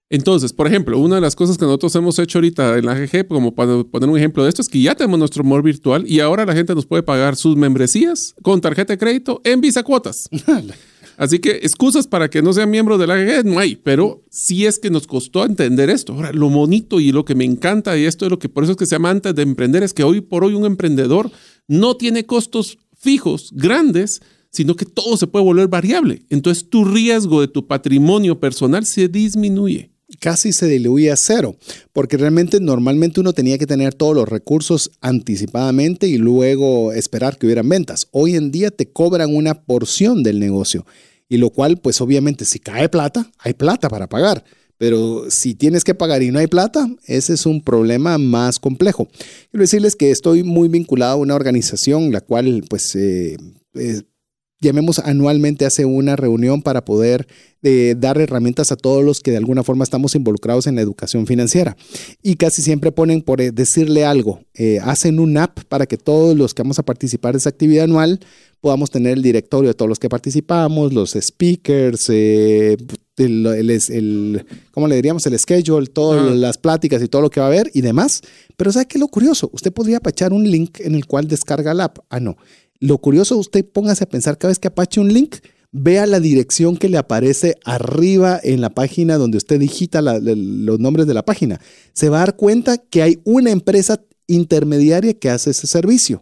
Entonces, por ejemplo, una de las cosas que nosotros hemos hecho ahorita en la GG, como para poner un ejemplo de esto, es que ya tenemos nuestro mall virtual y ahora la gente nos puede pagar sus membresías con tarjeta de crédito en Visa Cuotas. Así que excusas para que no sean miembros de la AGG no hay, pero sí es que nos costó entender esto. Ahora, lo bonito y lo que me encanta y esto es lo que por eso es que se llama antes de emprender es que hoy por hoy un emprendedor no tiene costos fijos grandes, sino que todo se puede volver variable. Entonces tu riesgo de tu patrimonio personal se disminuye. Casi se diluye a cero, porque realmente normalmente uno tenía que tener todos los recursos anticipadamente y luego esperar que hubieran ventas. Hoy en día te cobran una porción del negocio y lo cual pues obviamente si cae plata, hay plata para pagar. Pero si tienes que pagar y no hay plata, ese es un problema más complejo. Quiero decirles que estoy muy vinculado a una organización la cual pues eh, llamemos anualmente, hace una reunión para poder eh, dar herramientas a todos los que de alguna forma estamos involucrados en la educación financiera. Y casi siempre ponen por eh, decirle algo, eh, hacen un app para que todos los que vamos a participar de esa actividad anual podamos tener el directorio de todos los que participamos, los speakers, el, el, ¿cómo le diríamos? El schedule, todas las pláticas y todo lo que va a haber y demás. Pero ¿sabe qué es lo curioso? Usted podría apachar un link en el cual descarga la app. Ah, no. Lo curioso, usted póngase a pensar cada vez que apache un link, vea la dirección que le aparece arriba en la página donde usted digita los nombres de la página. Se va a dar cuenta que hay una empresa intermediaria que hace ese servicio.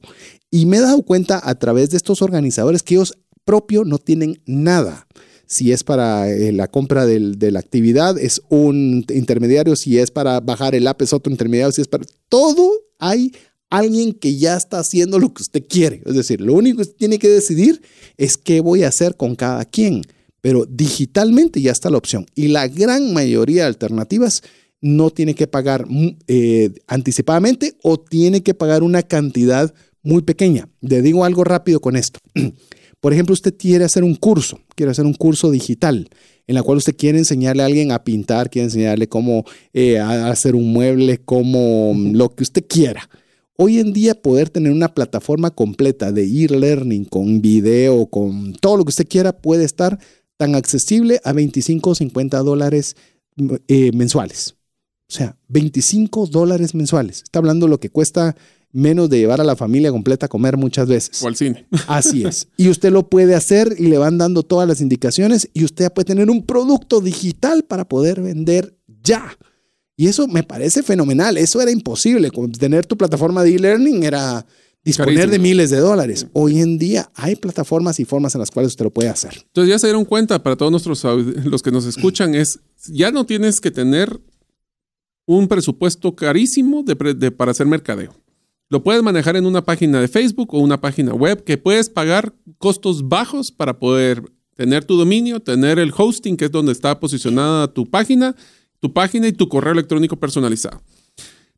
Y me he dado cuenta a través de estos organizadores que ellos propio no tienen nada. Si es para eh, la compra de la actividad, es un intermediario. Si es para bajar el app, es otro intermediario. Si es para... Todo hay alguien que ya está haciendo lo que usted quiere. Es decir, lo único que usted tiene que decidir es qué voy a hacer con cada quien. Pero digitalmente ya está la opción. Y la gran mayoría de alternativas no tiene que pagar mm, eh, anticipadamente o tiene que pagar una cantidad muy pequeña. Le digo algo rápido con esto. Por ejemplo, usted quiere hacer un curso, quiere hacer un curso digital en la cual usted quiere enseñarle a alguien a pintar, quiere enseñarle cómo eh, hacer un mueble, cómo mm, lo que usted quiera. Hoy en día poder tener una plataforma completa de e-learning con video, con todo lo que usted quiera, puede estar tan accesible a 25 o 50 dólares eh, mensuales. O sea, 25 dólares mensuales. Está hablando de lo que cuesta menos de llevar a la familia completa a comer muchas veces. O al cine. Así es. Y usted lo puede hacer y le van dando todas las indicaciones y usted puede tener un producto digital para poder vender ya. Y eso me parece fenomenal. Eso era imposible. Tener tu plataforma de e-learning era disponer de miles de dólares. Hoy en día hay plataformas y formas en las cuales usted lo puede hacer. Entonces ya se dieron cuenta para todos nuestros los que nos escuchan es ya no tienes que tener un presupuesto carísimo de, para hacer mercadeo. Lo puedes manejar en una página de Facebook o una página web que puedes pagar costos bajos para poder tener tu dominio, tener el hosting, que es donde está posicionada tu página, tu página y tu correo electrónico personalizado.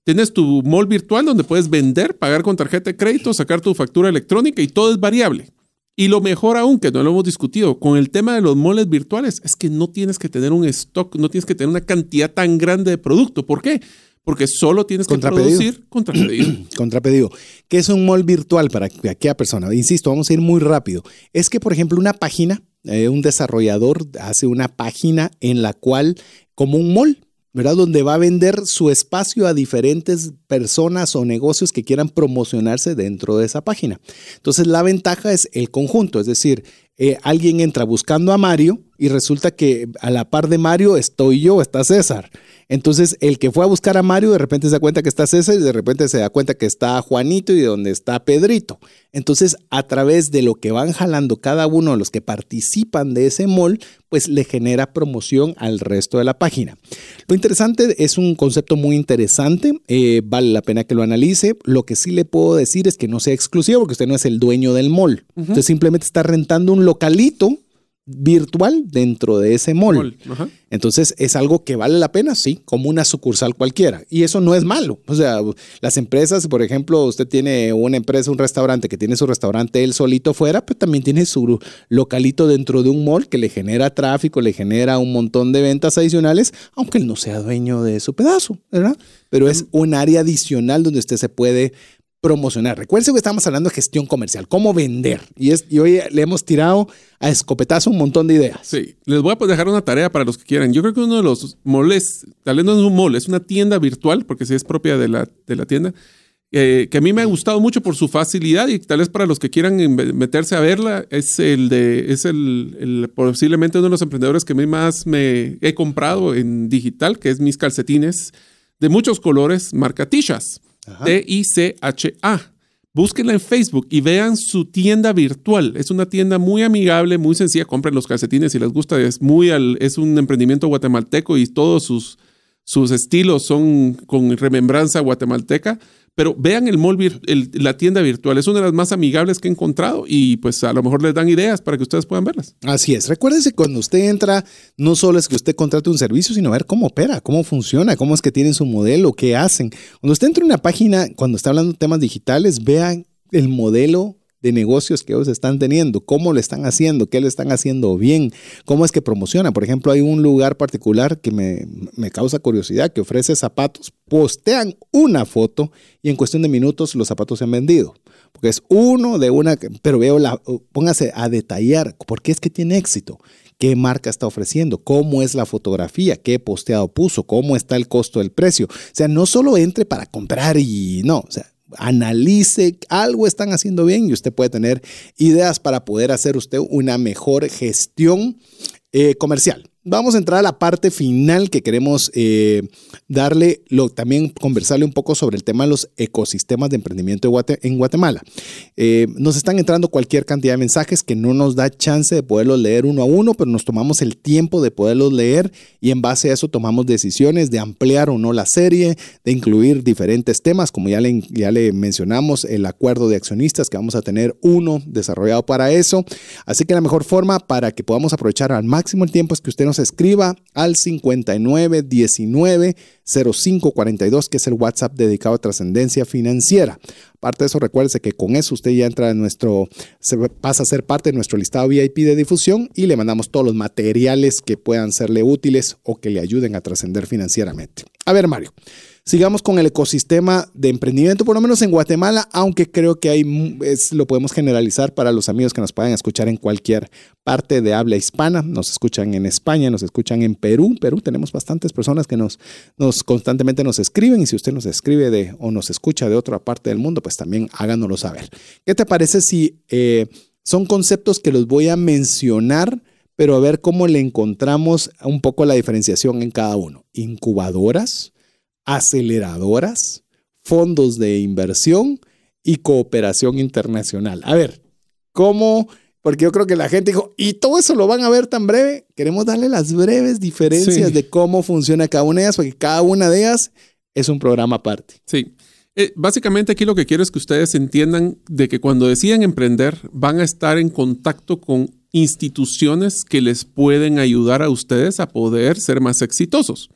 Tienes tu mall virtual donde puedes vender, pagar con tarjeta de crédito, sacar tu factura electrónica y todo es variable. Y lo mejor aún, que no lo hemos discutido, con el tema de los moles virtuales, es que no tienes que tener un stock, no tienes que tener una cantidad tan grande de producto. ¿Por qué? Porque solo tienes que producir contrapedido. contrapedido. ¿Qué es un mall virtual para aquella persona? Insisto, vamos a ir muy rápido. Es que, por ejemplo, una página, eh, un desarrollador hace una página en la cual como un mall, ¿verdad? Donde va a vender su espacio a diferentes personas o negocios que quieran promocionarse dentro de esa página. Entonces la ventaja es el conjunto, es decir, eh, alguien entra buscando a Mario y resulta que a la par de Mario estoy yo, está César. Entonces, el que fue a buscar a Mario de repente se da cuenta que está César y de repente se da cuenta que está Juanito y de donde está Pedrito. Entonces, a través de lo que van jalando cada uno de los que participan de ese mall, pues le genera promoción al resto de la página. Lo interesante es un concepto muy interesante, eh, vale la pena que lo analice. Lo que sí le puedo decir es que no sea exclusivo porque usted no es el dueño del mall. Usted simplemente está rentando un localito virtual dentro de ese mall. Entonces es algo que vale la pena, sí, como una sucursal cualquiera. Y eso no es malo. O sea, las empresas, por ejemplo, usted tiene una empresa, un restaurante que tiene su restaurante él solito fuera, pero también tiene su localito dentro de un mall que le genera tráfico, le genera un montón de ventas adicionales, aunque él no sea dueño de su pedazo, ¿verdad? Pero es un área adicional donde usted se puede promocionar. Recuerden que estamos hablando de gestión comercial, cómo vender. Y, es, y hoy le hemos tirado a escopetazo un montón de ideas. Sí, les voy a dejar una tarea para los que quieran. Yo creo que uno de los moles, tal vez no es un mole, es una tienda virtual, porque sí es propia de la, de la tienda, eh, que a mí me ha gustado mucho por su facilidad y tal vez para los que quieran meterse a verla, es el de, es el, posiblemente uno de los emprendedores que a mí más me he comprado en digital, que es mis calcetines de muchos colores, marca Tishas. T-I-C-H-A. Búsquenla en Facebook y vean su tienda virtual. Es una tienda muy amigable, muy sencilla. Compren los calcetines si les gusta. Es, muy es un emprendimiento guatemalteco y todos sus, sus estilos son con remembranza guatemalteca. Pero vean el mall, la tienda virtual, es una de las más amigables que he encontrado y pues a lo mejor les dan ideas para que ustedes puedan verlas. Así es, recuérdese cuando usted entra, no solo es que usted contrate un servicio, sino ver cómo opera, cómo funciona, cómo es que tienen su modelo, qué hacen. Cuando usted entra en una página, cuando está hablando de temas digitales, vean el modelo de negocios que ellos están teniendo, cómo lo están haciendo, qué lo están haciendo bien, cómo es que promocionan. Por ejemplo, hay un lugar particular que me, me causa curiosidad, que ofrece zapatos, postean una foto y en cuestión de minutos los zapatos se han vendido. Porque es uno de una, pero veo la, póngase a detallar, ¿por qué es que tiene éxito? qué marca está ofreciendo, cómo es la fotografía, qué posteado puso, cómo está el costo del precio. O sea, no solo entre para comprar y no, o sea, analice, algo están haciendo bien y usted puede tener ideas para poder hacer usted una mejor gestión eh, comercial. Vamos a entrar a la parte final que queremos eh, darle, también conversarle un poco sobre el tema de los ecosistemas de emprendimiento en Guatemala. Eh, nos están entrando cualquier cantidad de mensajes que no nos da chance de poderlos leer uno a uno, pero nos tomamos el tiempo de poderlos leer y en base a eso tomamos decisiones de ampliar o no la serie, de incluir diferentes temas, como ya le, ya le mencionamos, el acuerdo de accionistas, que vamos a tener uno desarrollado para eso. Así que la mejor forma para que podamos aprovechar al máximo el tiempo es que usted nos escriba al 5919 0542, que es el WhatsApp dedicado a trascendencia financiera. Aparte de eso, recuérdese que con eso usted ya entra en nuestro, se pasa a ser parte de nuestro listado VIP de difusión y le mandamos todos los materiales que puedan serle útiles o que le ayuden a trascender financieramente. A ver, Mario. Sigamos con el ecosistema de emprendimiento, por lo menos en Guatemala, aunque creo que hay, lo podemos generalizar para los amigos que nos puedan escuchar en cualquier parte de habla hispana. Nos escuchan en España, nos escuchan en Perú. Perú tenemos bastantes personas que nos, nos constantemente nos escriben y si usted nos escribe de o nos escucha de otra parte del mundo, pues también háganoslo saber. ¿Qué te parece si eh, son conceptos que los voy a mencionar? pero a ver cómo le encontramos un poco la diferenciación en cada uno. Incubadoras, aceleradoras, fondos de inversión y cooperación internacional. A ver, ¿cómo? Porque yo creo que la gente dijo, ¿y todo eso lo van a ver tan breve? Queremos darle las breves diferencias de cómo funciona cada una de ellas, porque cada una de ellas es un programa aparte. Sí. Eh, básicamente aquí lo que quiero es que ustedes entiendan de que cuando deciden emprender van a estar en contacto con instituciones que les pueden ayudar a ustedes a poder ser más exitosos.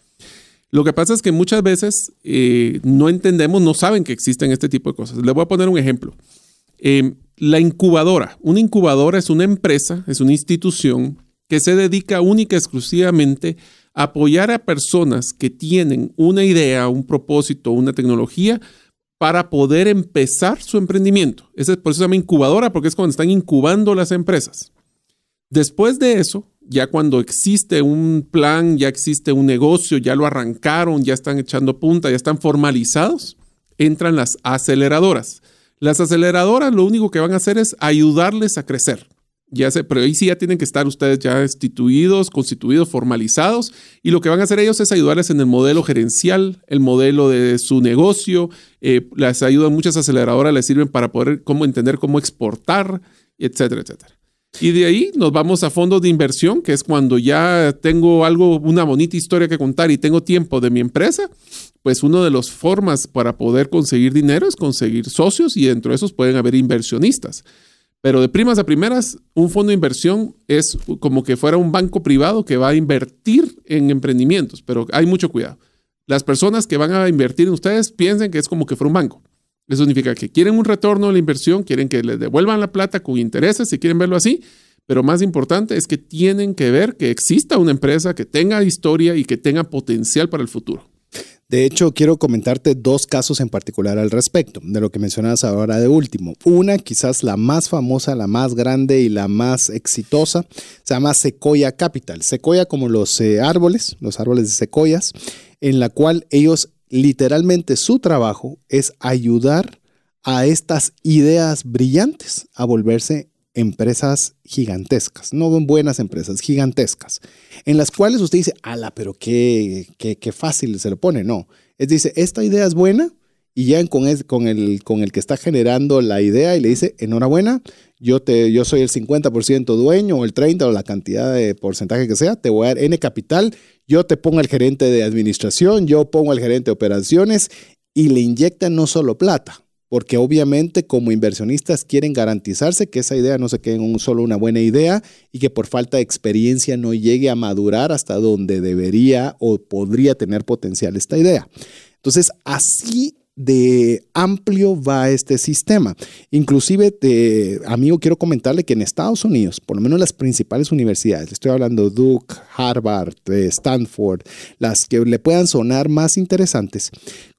Lo que pasa es que muchas veces eh, no entendemos, no saben que existen este tipo de cosas. Les voy a poner un ejemplo. Em, la incubadora. Una incubadora es una empresa, es una institución que se dedica única y exclusivamente a apoyar a personas que tienen una idea, un propósito, una tecnología para poder empezar su emprendimiento. Ese, por eso se llama incubadora, porque es cuando están incubando las empresas. Después de eso, ya cuando existe un plan, ya existe un negocio, ya lo arrancaron, ya están echando punta, ya están formalizados, entran las aceleradoras. Las aceleradoras lo único que van a hacer es ayudarles a crecer. Ya sé, pero ahí sí ya tienen que estar ustedes ya instituidos, constituidos, formalizados, y lo que van a hacer ellos es ayudarles en el modelo gerencial, el modelo de su negocio, eh, les ayudan muchas aceleradoras, les sirven para poder cómo entender cómo exportar, etcétera, etcétera. Y de ahí nos vamos a fondos de inversión, que es cuando ya tengo algo, una bonita historia que contar y tengo tiempo de mi empresa, pues una de las formas para poder conseguir dinero es conseguir socios y dentro de esos pueden haber inversionistas. Pero de primas a primeras, un fondo de inversión es como que fuera un banco privado que va a invertir en emprendimientos, pero hay mucho cuidado. Las personas que van a invertir en ustedes piensen que es como que fuera un banco. Eso significa que quieren un retorno de la inversión, quieren que les devuelvan la plata con intereses, si quieren verlo así, pero más importante es que tienen que ver que exista una empresa que tenga historia y que tenga potencial para el futuro. De hecho, quiero comentarte dos casos en particular al respecto, de lo que mencionas ahora de último. Una, quizás la más famosa, la más grande y la más exitosa, se llama Sequoia Capital. Sequoia como los eh, árboles, los árboles de secoyas, en la cual ellos literalmente su trabajo es ayudar a estas ideas brillantes a volverse empresas gigantescas, no buenas empresas, gigantescas, en las cuales usted dice, ala, pero qué, fácil se lo pone. No, es dice, esta idea es buena y ya con el, con, el, con el que está generando la idea y le dice, enhorabuena, yo, te, yo soy el 50% dueño o el 30% o la cantidad de porcentaje que sea, te voy a dar N capital, yo te pongo el gerente de administración, yo pongo el gerente de operaciones y le inyectan no solo plata, porque obviamente como inversionistas quieren garantizarse que esa idea no se quede en solo una buena idea y que por falta de experiencia no llegue a madurar hasta donde debería o podría tener potencial esta idea. Entonces, así de amplio va este sistema. Inclusive, te, amigo, quiero comentarle que en Estados Unidos, por lo menos las principales universidades, estoy hablando Duke, Harvard, eh, Stanford, las que le puedan sonar más interesantes,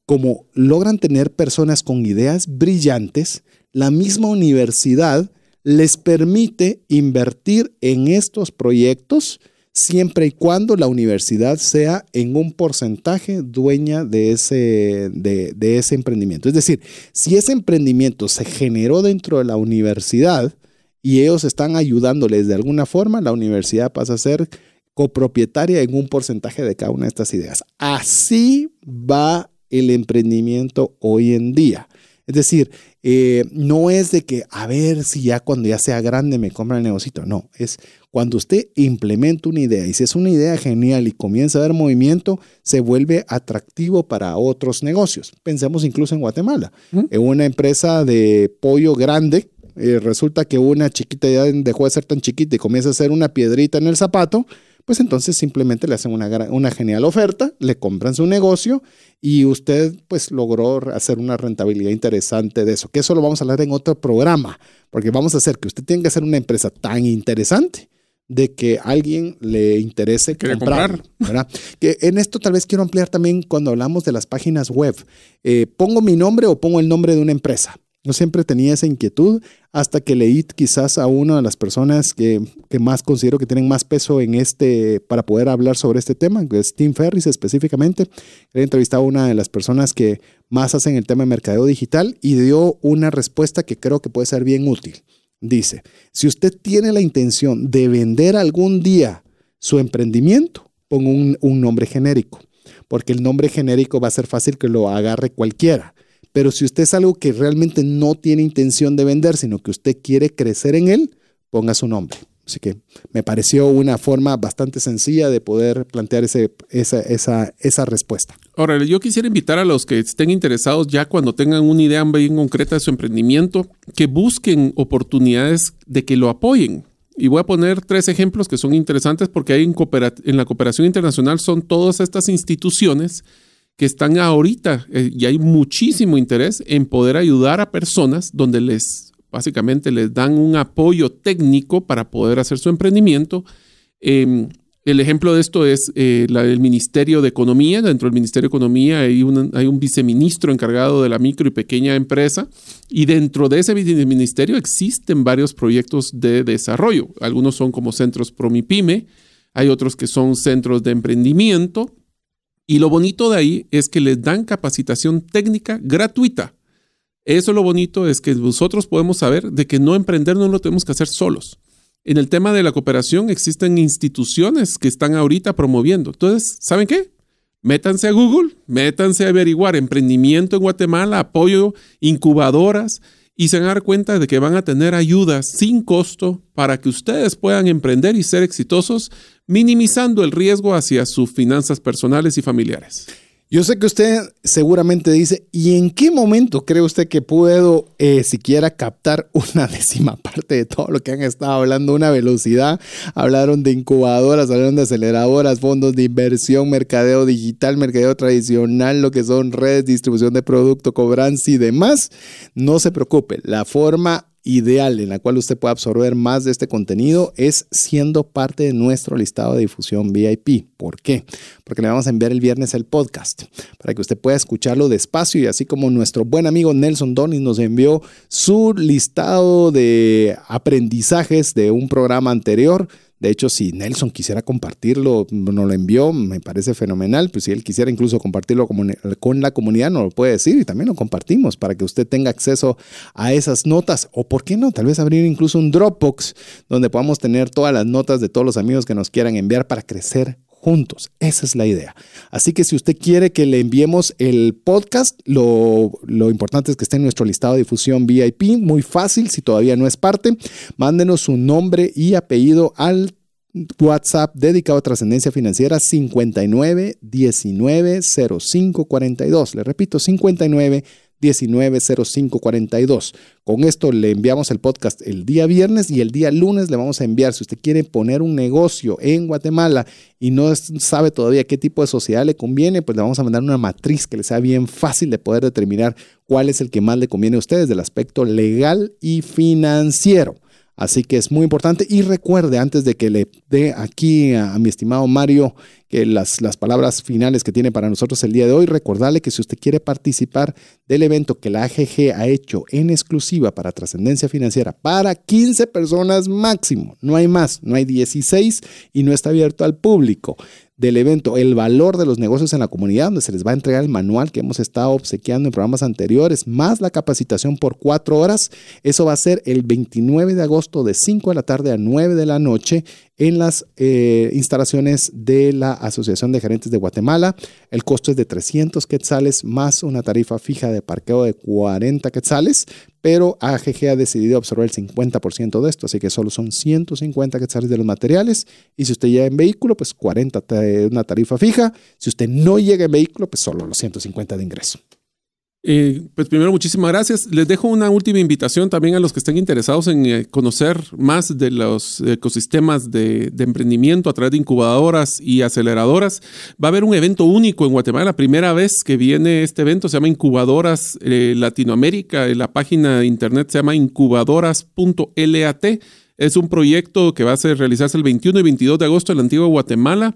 como logran tener personas con ideas brillantes, la misma universidad les permite invertir en estos proyectos siempre y cuando la universidad sea en un porcentaje dueña de ese, de, ese emprendimiento. Es decir, si ese emprendimiento se generó dentro de la universidad y ellos están ayudándoles de alguna forma, la universidad pasa a ser copropietaria en un porcentaje de cada una de estas ideas. Así va el emprendimiento hoy en día. Es decir, eh, no es de que a ver si ya cuando ya sea grande me compra el negocio. No, es cuando usted implementa una idea y si es una idea genial y comienza a ver movimiento, se vuelve atractivo para otros negocios. Pensemos incluso en Guatemala. En una empresa de pollo grande, eh, resulta que una chiquita ya dejó de ser tan chiquita y comienza a ser una piedrita en el zapato pues entonces simplemente le hacen una, una genial oferta, le compran su negocio y usted pues logró hacer una rentabilidad interesante de eso, que eso lo vamos a hablar en otro programa, porque vamos a hacer que usted tenga que hacer una empresa tan interesante de que alguien le interese comprar. Que en esto tal vez quiero ampliar también cuando hablamos de las páginas web. Eh, pongo mi nombre o pongo el nombre de una empresa. Yo siempre tenía esa inquietud hasta que leí quizás a una de las personas que, más considero que tienen más peso en este, para poder hablar sobre este tema, que es Tim Ferris específicamente. He entrevistado a una de las personas que más hacen el tema de mercadeo digital y dio una respuesta que creo que puede ser bien útil. Dice, si usted tiene la intención de vender algún día su emprendimiento, ponga un nombre genérico, porque el nombre genérico va a ser fácil que lo agarre cualquiera pero si usted es algo que realmente no tiene intención de vender, sino que usted quiere crecer en él, ponga su nombre. Así que me pareció una forma bastante sencilla de poder plantear ese, esa, esa, esa respuesta. Ahora, yo quisiera invitar a los que estén interesados ya cuando tengan una idea bien concreta de su emprendimiento, que busquen oportunidades de que lo apoyen. Y voy a poner tres ejemplos que son interesantes porque hay en, en la cooperación internacional son todas estas instituciones que están ahorita eh, y hay muchísimo interés en poder ayudar a personas donde les básicamente les dan un apoyo técnico para poder hacer su emprendimiento. Em, el ejemplo de esto es eh, el Ministerio de Economía. Dentro del Ministerio de Economía hay, hay un viceministro encargado de la micro y pequeña empresa y dentro de ese ministerio existen varios proyectos de desarrollo. Algunos son como centros Promipyme, hay otros que son centros de emprendimiento y lo bonito de ahí es que les dan capacitación técnica gratuita. Eso lo bonito es que nosotros podemos saber de que no emprender no lo tenemos que hacer solos. En el tema de la cooperación existen instituciones que están ahorita promoviendo. Entonces, ¿saben qué? Métanse a Google, métanse a averiguar emprendimiento en Guatemala, apoyo, incubadoras y se van a dar cuenta de que van a tener ayuda sin costo para que ustedes puedan emprender y ser exitosos minimizando el riesgo hacia sus finanzas personales y familiares. Yo sé que usted seguramente dice, ¿y en qué momento cree usted que puedo eh, siquiera captar una décima parte de todo lo que han estado hablando? Una velocidad, hablaron de incubadoras, hablaron de aceleradoras, fondos de inversión, mercadeo digital, mercadeo tradicional, lo que son redes, distribución de producto, cobranza y demás. No se preocupe, la forma ideal en la cual usted puede absorber más de este contenido es siendo parte de nuestro listado de difusión VIP. ¿Por qué? Porque le vamos a enviar el viernes el podcast para que usted pueda escucharlo despacio y así como nuestro buen amigo Nelson Donis nos envió su listado de aprendizajes de un programa anterior de hecho, si Nelson quisiera compartirlo, nos lo envió, me parece fenomenal. Pues si él quisiera incluso compartirlo con la comunidad, nos lo puede decir y también lo compartimos para que usted tenga acceso a esas notas. O por qué no, tal vez abrir incluso un Dropbox donde podamos tener todas las notas de todos los amigos que nos quieran enviar para crecer juntos. Esa es la idea. Así que si usted quiere que le enviemos el podcast, lo, importante es que esté en nuestro listado de difusión VIP. Muy fácil, si todavía no es parte, mándenos su nombre y apellido al WhatsApp dedicado a trascendencia financiera 59 19 05 42. Le repito, 59 190542. Con esto le enviamos el podcast el día viernes y el día lunes le vamos a enviar. Si usted quiere poner un negocio en Guatemala y no sabe todavía qué tipo de sociedad le conviene, pues le vamos a mandar una matriz que le sea bien fácil de poder determinar cuál es el que más le conviene a ustedes del aspecto legal y financiero. Así que es muy importante. Y recuerde antes de que le dé aquí a, mi estimado Mario que las, las, palabras finales que tiene para nosotros el día de hoy, recordarle que si usted quiere participar del evento que la AGG ha hecho en exclusiva para trascendencia financiera para 15 personas máximo, no hay más, no hay 16 y no está abierto al público del evento, el valor de los negocios en la comunidad, donde se les va a entregar el manual que hemos estado obsequiando en programas anteriores, más la capacitación por cuatro horas. Eso va a ser el 29 de agosto de 5 de la tarde a 9 de la noche en las eh, instalaciones de la Asociación de Gerentes de Guatemala. El costo es de 300 quetzales más una tarifa fija de parqueo de 40 quetzales, pero AGG ha decidido absorber el 50% de esto, así que solo son 150 quetzales de los materiales. Y si usted llega en vehículo, pues 40 de una tarifa fija. Si usted no llega en vehículo, pues solo los 150 de ingreso. Eh, pues primero, muchísimas gracias. Les dejo una última invitación también a los que estén interesados en eh, conocer más de los ecosistemas de, emprendimiento a través de incubadoras y aceleradoras. Va a haber un evento único en Guatemala, la primera vez que viene este evento, se llama Incubadoras eh, Latinoamérica. La página de internet se llama incubadoras.lat. Es un proyecto que va a ser, realizarse el 21 y 22 de agosto en la antigua Guatemala.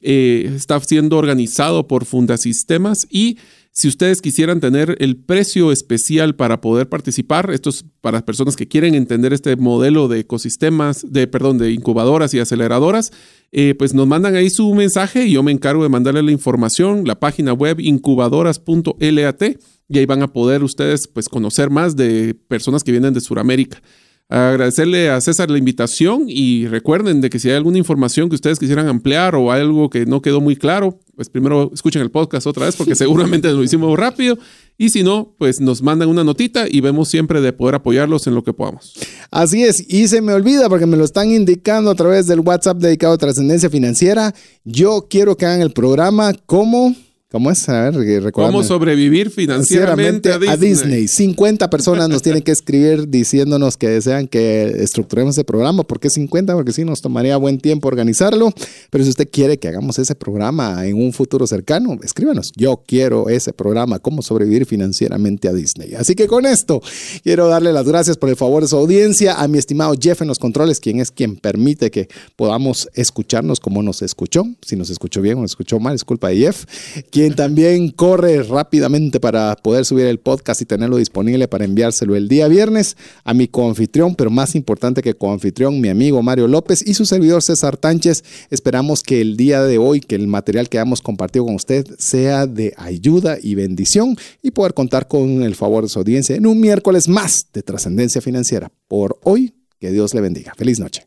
está siendo organizado por Fundasistemas y si ustedes quisieran tener el precio especial para poder participar, esto es para personas que quieren entender este modelo de ecosistemas, de, perdón, de incubadoras y aceleradoras, eh, pues nos mandan ahí su mensaje y yo me encargo de mandarle la información, la página web incubadoras.lat y ahí van a poder ustedes pues conocer más de personas que vienen de Sudamérica. Agradecerle a César la invitación y recuerden de que si hay alguna información que ustedes quisieran ampliar o algo que no quedó muy claro, pues primero escuchen el podcast otra vez porque seguramente lo hicimos rápido y si no, pues nos mandan una notita y vemos siempre de poder apoyarlos en lo que podamos. Así es, y se me olvida porque me lo están indicando a través del WhatsApp dedicado a trascendencia financiera. Yo quiero que hagan el programa como ¿Cómo es? A ver, ¿Cómo sobrevivir financieramente, a, Disney? 50 personas nos tienen que escribir diciéndonos que desean que estructuremos ese programa. ¿Por qué 50? Porque sí, nos tomaría buen tiempo organizarlo. Pero si usted quiere que hagamos ese programa en un futuro cercano, escríbanos. Yo quiero ese programa, cómo sobrevivir financieramente a Disney. Así que con esto, quiero darle las gracias por el favor de su audiencia a mi estimado Jeff en los controles, quien es quien permite que podamos escucharnos como nos escuchó. Si nos escuchó bien o nos escuchó mal, es culpa de Jeff quien también corre rápidamente para poder subir el podcast y tenerlo disponible para enviárselo el día viernes a mi coanfitrión, pero más importante que coanfitrión, mi amigo Mario López y su servidor César Tánchez. Esperamos que el día de hoy, que el material que hemos compartido con usted sea de ayuda y bendición y poder contar con el favor de su audiencia en un miércoles más de trascendencia financiera. Por hoy, que Dios le bendiga. Feliz noche.